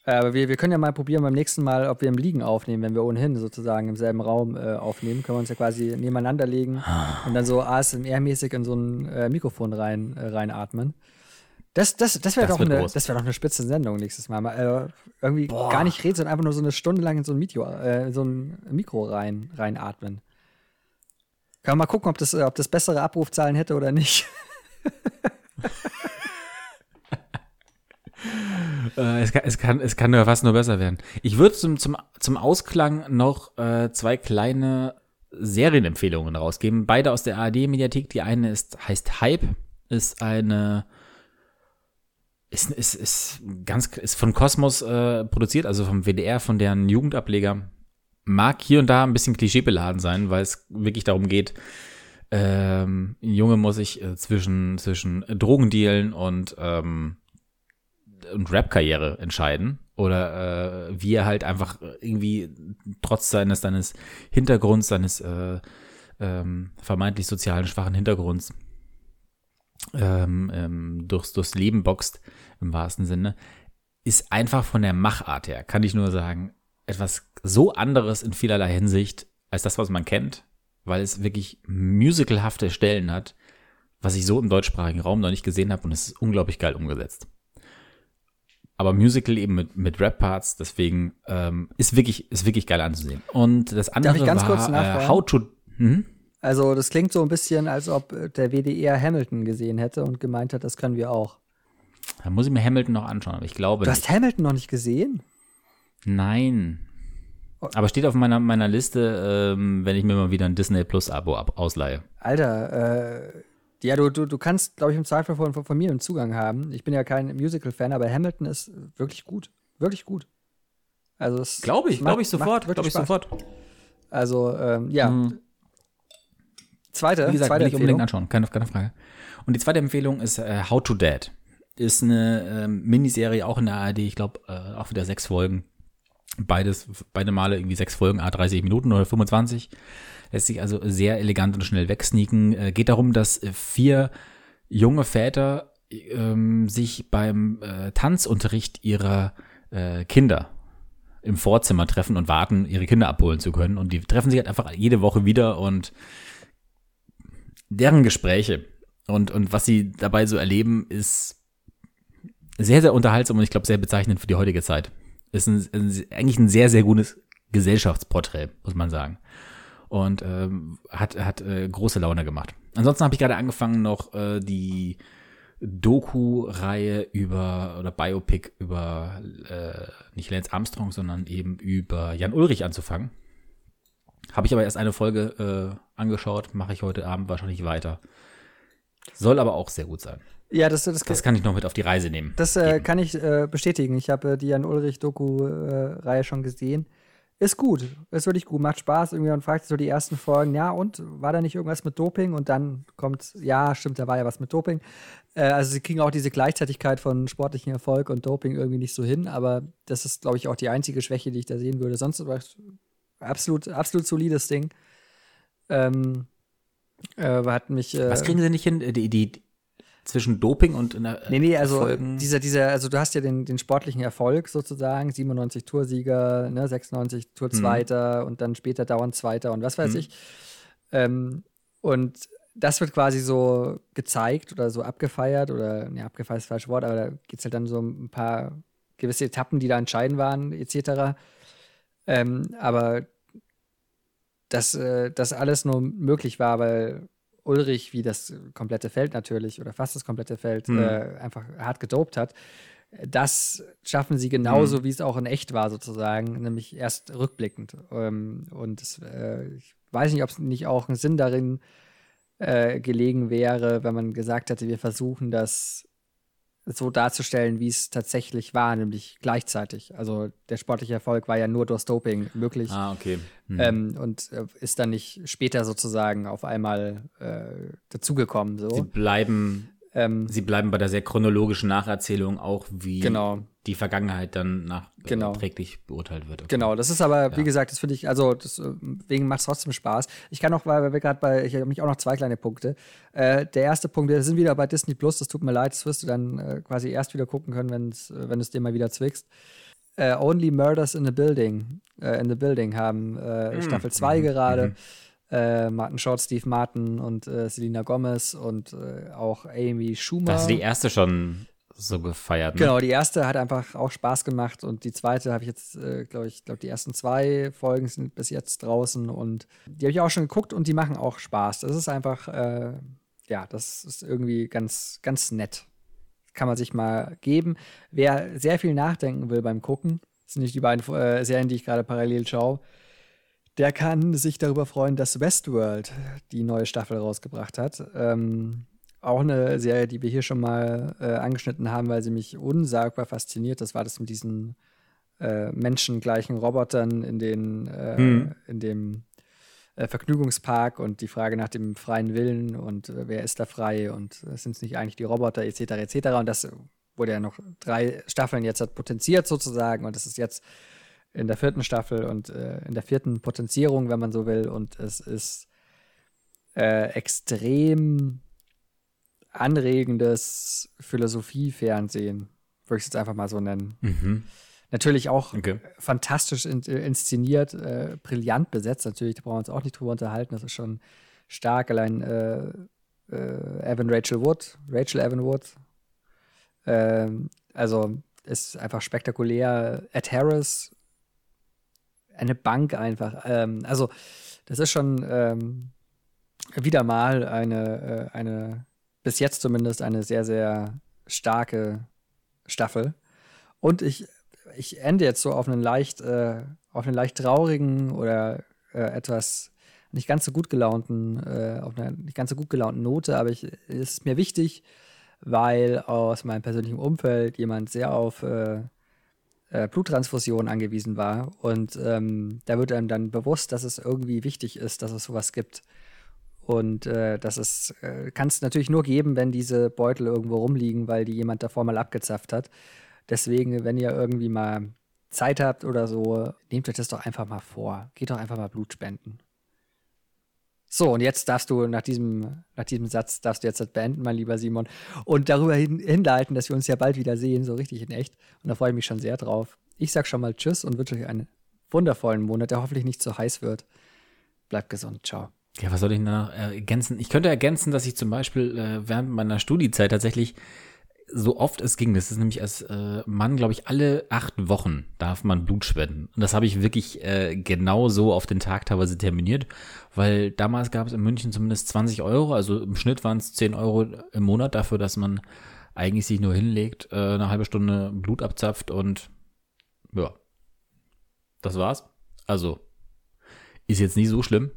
Aber wir, wir können ja mal probieren beim nächsten Mal, ob wir im Liegen aufnehmen, wenn wir ohnehin sozusagen im selben Raum äh, aufnehmen. Können wir uns ja quasi nebeneinander legen ah. und dann so ASMR-mäßig in so ein äh, Mikrofon rein, äh, reinatmen. Das, das, das wäre doch, eine, wär doch eine spitze Sendung nächstes Mal. mal äh, irgendwie Boah. gar nicht reden, sondern einfach nur so eine Stunde lang in so ein, Mikro, äh, so ein Mikro rein, reinatmen. Kann man mal gucken, ob das, ob das bessere Abrufzahlen hätte oder nicht. [LAUGHS] Äh, es, kann, es, kann, es kann ja fast nur besser werden. Ich würde zum, zum, zum Ausklang noch äh, zwei kleine Serienempfehlungen rausgeben. Beide aus der ARD-Mediathek. Die eine ist, heißt Hype, ist eine ist, ist, ist ganz ist von Kosmos äh, produziert, also vom WDR, von deren Jugendableger. Mag hier und da ein bisschen klischeebeladen sein, weil es wirklich darum geht, ähm, ein Junge muss sich äh, zwischen, zwischen Drogendealen und ähm, und Rap-Karriere entscheiden oder äh, wie er halt einfach irgendwie trotz seines, seines Hintergrunds, seines äh, ähm, vermeintlich sozialen schwachen Hintergrunds ähm, ähm, durchs, durchs Leben boxt, im wahrsten Sinne, ist einfach von der Machart her, kann ich nur sagen, etwas so anderes in vielerlei Hinsicht als das, was man kennt, weil es wirklich musicalhafte Stellen hat, was ich so im deutschsprachigen Raum noch nicht gesehen habe und es ist unglaublich geil umgesetzt. Aber Musical eben mit, mit Rap-Parts, deswegen ähm, ist wirklich ist wirklich geil anzusehen. Und das andere Darf ich ganz war kurz äh? How to hm? Also, das klingt so ein bisschen, als ob äh, der WDR Hamilton gesehen hätte und gemeint hat, das können wir auch. Da muss ich mir Hamilton noch anschauen, aber ich glaube Du nicht. hast Hamilton noch nicht gesehen? Nein. Aber steht auf meiner, meiner Liste, ähm, wenn ich mir mal wieder ein Disney Plus Abo ab ausleihe. Alter, äh, ja, du, du, du kannst, glaube ich, im Zweifel von, von mir einen Zugang haben. Ich bin ja kein Musical-Fan, aber Hamilton ist wirklich gut. Wirklich gut. Also, Glaube ich, glaube ich sofort, glaube ich Spaß. sofort. Also, ähm, ja. Mhm. Zweite, Wie gesagt, zweite will ich unbedingt Empfehlung. anschauen, keine, keine Frage. Und die zweite Empfehlung ist äh, How to Dad. Ist eine ähm, Miniserie, auch in der ARD, ich glaube, äh, auch wieder sechs Folgen. Beides, beide Male irgendwie sechs Folgen, a 30 Minuten oder 25. Lässt sich also sehr elegant und schnell wegsneaken. Äh, geht darum, dass äh, vier junge Väter ähm, sich beim äh, Tanzunterricht ihrer äh, Kinder im Vorzimmer treffen und warten, ihre Kinder abholen zu können. Und die treffen sich halt einfach jede Woche wieder und deren Gespräche und, und was sie dabei so erleben, ist sehr, sehr unterhaltsam und ich glaube sehr bezeichnend für die heutige Zeit. Ist ein, ein, eigentlich ein sehr, sehr gutes Gesellschaftsporträt, muss man sagen. Und ähm, hat, hat äh, große Laune gemacht. Ansonsten habe ich gerade angefangen, noch äh, die Doku-Reihe über oder Biopic über äh, nicht Lance Armstrong, sondern eben über Jan Ulrich anzufangen. Habe ich aber erst eine Folge äh, angeschaut, mache ich heute Abend wahrscheinlich weiter. Soll aber auch sehr gut sein. Ja, das, das, Das kann ich noch mit auf die Reise nehmen. das äh, kann ich äh, bestätigen. Ich habe äh, die Jan Ulrich-Doku-Reihe schon gesehen. Ist gut, ist wirklich gut, macht Spaß. Irgendwie man fragt so die ersten Folgen, ja, und war da nicht irgendwas mit Doping? Und dann kommt, ja, stimmt, da war ja was mit Doping. Äh, also sie kriegen auch diese Gleichzeitigkeit von sportlichem Erfolg und Doping irgendwie nicht so hin, aber das ist, glaube ich, auch die einzige Schwäche, die ich da sehen würde. Sonst war absolut, absolut solides Ding. Ähm, äh, hat mich. Äh, Was kriegen sie nicht hin? Die, die, zwischen Doping und in der, Nee, nee, also Erfolgen? dieser, dieser, also du hast ja den, den sportlichen Erfolg sozusagen, 97 Toursieger, ne, 96 Mhm. Tourzweiter und dann später dauernd Zweiter und was weiß ich. Ähm, und das wird quasi so gezeigt oder so abgefeiert oder, ne, abgefeiert ist das falsche Wort, aber da geht es halt dann so ein paar gewisse Etappen, die da entscheidend waren, etc. Ähm, aber dass äh, das alles nur möglich war, weil Ulrich, wie das komplette Feld natürlich oder fast das komplette Feld, Mhm. äh, einfach hart gedopt hat. Das schaffen sie genauso, Mhm. wie es auch in echt war, sozusagen, nämlich erst rückblickend. Ähm, und es, äh, ich weiß nicht, ob es nicht auch ein Sinn darin äh, gelegen wäre, wenn man gesagt hätte, wir versuchen das so darzustellen, wie es tatsächlich war, nämlich gleichzeitig. Also der sportliche Erfolg war ja nur durch Doping möglich. Ah, okay. Hm. Ähm, und äh, ist dann nicht später sozusagen auf einmal äh, dazugekommen. sie So. bleiben, Ähm, sie bleiben bei der sehr chronologischen Nacherzählung auch, wie Genau. die Vergangenheit dann Genau. nachträglich beurteilt wird. Okay. Genau, das ist aber, wie Ja. gesagt, das finde ich, also deswegen macht es trotzdem Spaß. Ich kann noch, weil wir gerade bei, ich habe nämlich auch noch zwei kleine Punkte. Äh, der erste Punkt, wir sind wieder bei Disney Plus, das tut mir leid, das wirst du dann äh, quasi erst wieder gucken können, wenn's, äh, wenn du es dir mal wieder zwickst. Äh, Only Murders in the Building, äh, in the Building haben äh, Staffel 2 gerade. mhm. Äh, Martin Short, Steve Martin und äh, Selena Gomez und äh, auch Amy Schumer. Das ist die erste schon so gefeiert. Ne? Genau, die erste hat einfach auch Spaß gemacht und die zweite habe ich jetzt, äh, glaube ich, glaube die ersten zwei Folgen sind bis jetzt draußen und die habe ich auch schon geguckt und die machen auch Spaß. Das ist einfach, äh, ja, das ist irgendwie ganz, ganz nett. Kann man sich mal geben. Wer sehr viel nachdenken will beim Gucken, sind nicht die beiden äh, Serien, die ich gerade parallel schaue, der kann sich darüber freuen, dass Westworld die neue Staffel rausgebracht hat. Ähm, auch eine Serie, die wir hier schon mal äh, angeschnitten haben, weil sie mich unsagbar fasziniert. Das war das mit diesen äh, menschengleichen Robotern in, den, äh, Hm. in dem äh, Vergnügungspark und die Frage nach dem freien Willen und äh, wer ist da frei und sind es nicht eigentlich die Roboter etc. etc. Und das wurde ja noch drei Staffeln jetzt hat potenziert sozusagen und das ist jetzt in der vierten Staffel und äh, in der vierten Potenzierung, wenn man so will. Und es ist äh, extrem anregendes Philosophie-Fernsehen, würde ich es jetzt einfach mal so nennen. Mhm. Natürlich auch Okay. fantastisch in, äh, inszeniert, äh, brillant besetzt. Natürlich, da brauchen wir uns auch nicht drüber unterhalten. Das ist schon stark. Allein äh, äh, Evan Rachel Wood, Rachel Evan Wood. Ähm, also ist einfach spektakulär. Ed Harris, eine Bank einfach. Ähm, also, das ist schon ähm, wieder mal eine, äh, eine, bis jetzt zumindest eine sehr, sehr starke Staffel. Und ich, ich ende jetzt so auf einen leicht, äh, auf einen leicht traurigen oder äh, etwas nicht ganz so gut gelaunten, äh, auf einer nicht ganz so gut gelaunten Note, aber ich, es ist mir wichtig, weil aus meinem persönlichen Umfeld jemand sehr auf äh, Bluttransfusion angewiesen war. Und ähm, da wird einem dann bewusst, dass es irgendwie wichtig ist, dass es sowas gibt. Und äh, das äh, kann es natürlich nur geben, wenn diese Beutel irgendwo rumliegen, weil die jemand davor mal abgezapft hat. Deswegen, wenn ihr irgendwie mal Zeit habt oder so, nehmt euch das doch einfach mal vor. Geht doch einfach mal Blut spenden. So, und jetzt darfst du nach diesem, nach diesem Satz, darfst du jetzt das beenden, mein lieber Simon, und darüber hin, hinleiten, dass wir uns ja bald wieder sehen, so richtig in echt. Und da freue ich mich schon sehr drauf. Ich sag schon mal Tschüss und wünsche euch einen wundervollen Monat, der hoffentlich nicht so heiß wird. Bleibt gesund. Ciao. Ja, was soll ich noch ergänzen? Ich könnte ergänzen, dass ich zum Beispiel äh, während meiner Studiezeit tatsächlich so oft es ging, das ist nämlich als äh, Mann, glaube ich, alle acht Wochen darf man Blut spenden. Und das habe ich wirklich äh, genau so auf den Tag teilweise terminiert, weil damals gab es in München zumindest 20 Euro, also im Schnitt waren es 10 Euro im Monat dafür, dass man eigentlich sich nur hinlegt, äh, eine halbe Stunde Blut abzapft und ja, das war's. Also ist jetzt nicht so schlimm.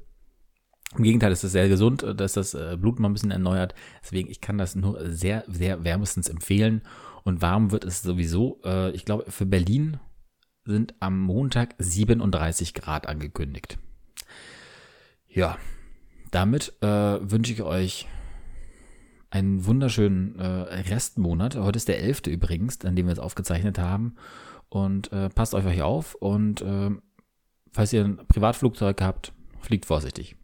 Im Gegenteil, es ist sehr gesund, äh, dass das äh, Blut mal ein bisschen erneuert. Deswegen, ich kann das nur sehr, sehr wärmestens empfehlen. Und warm wird es sowieso. Äh, ich glaube, für Berlin sind am Montag 37 Grad angekündigt. Ja, damit äh, wünsche ich euch einen wunderschönen äh, Restmonat. Heute ist der 11. übrigens, an dem wir es aufgezeichnet haben. Und äh, passt auf euch auf. Und falls ihr ein Privatflugzeug habt, fliegt vorsichtig.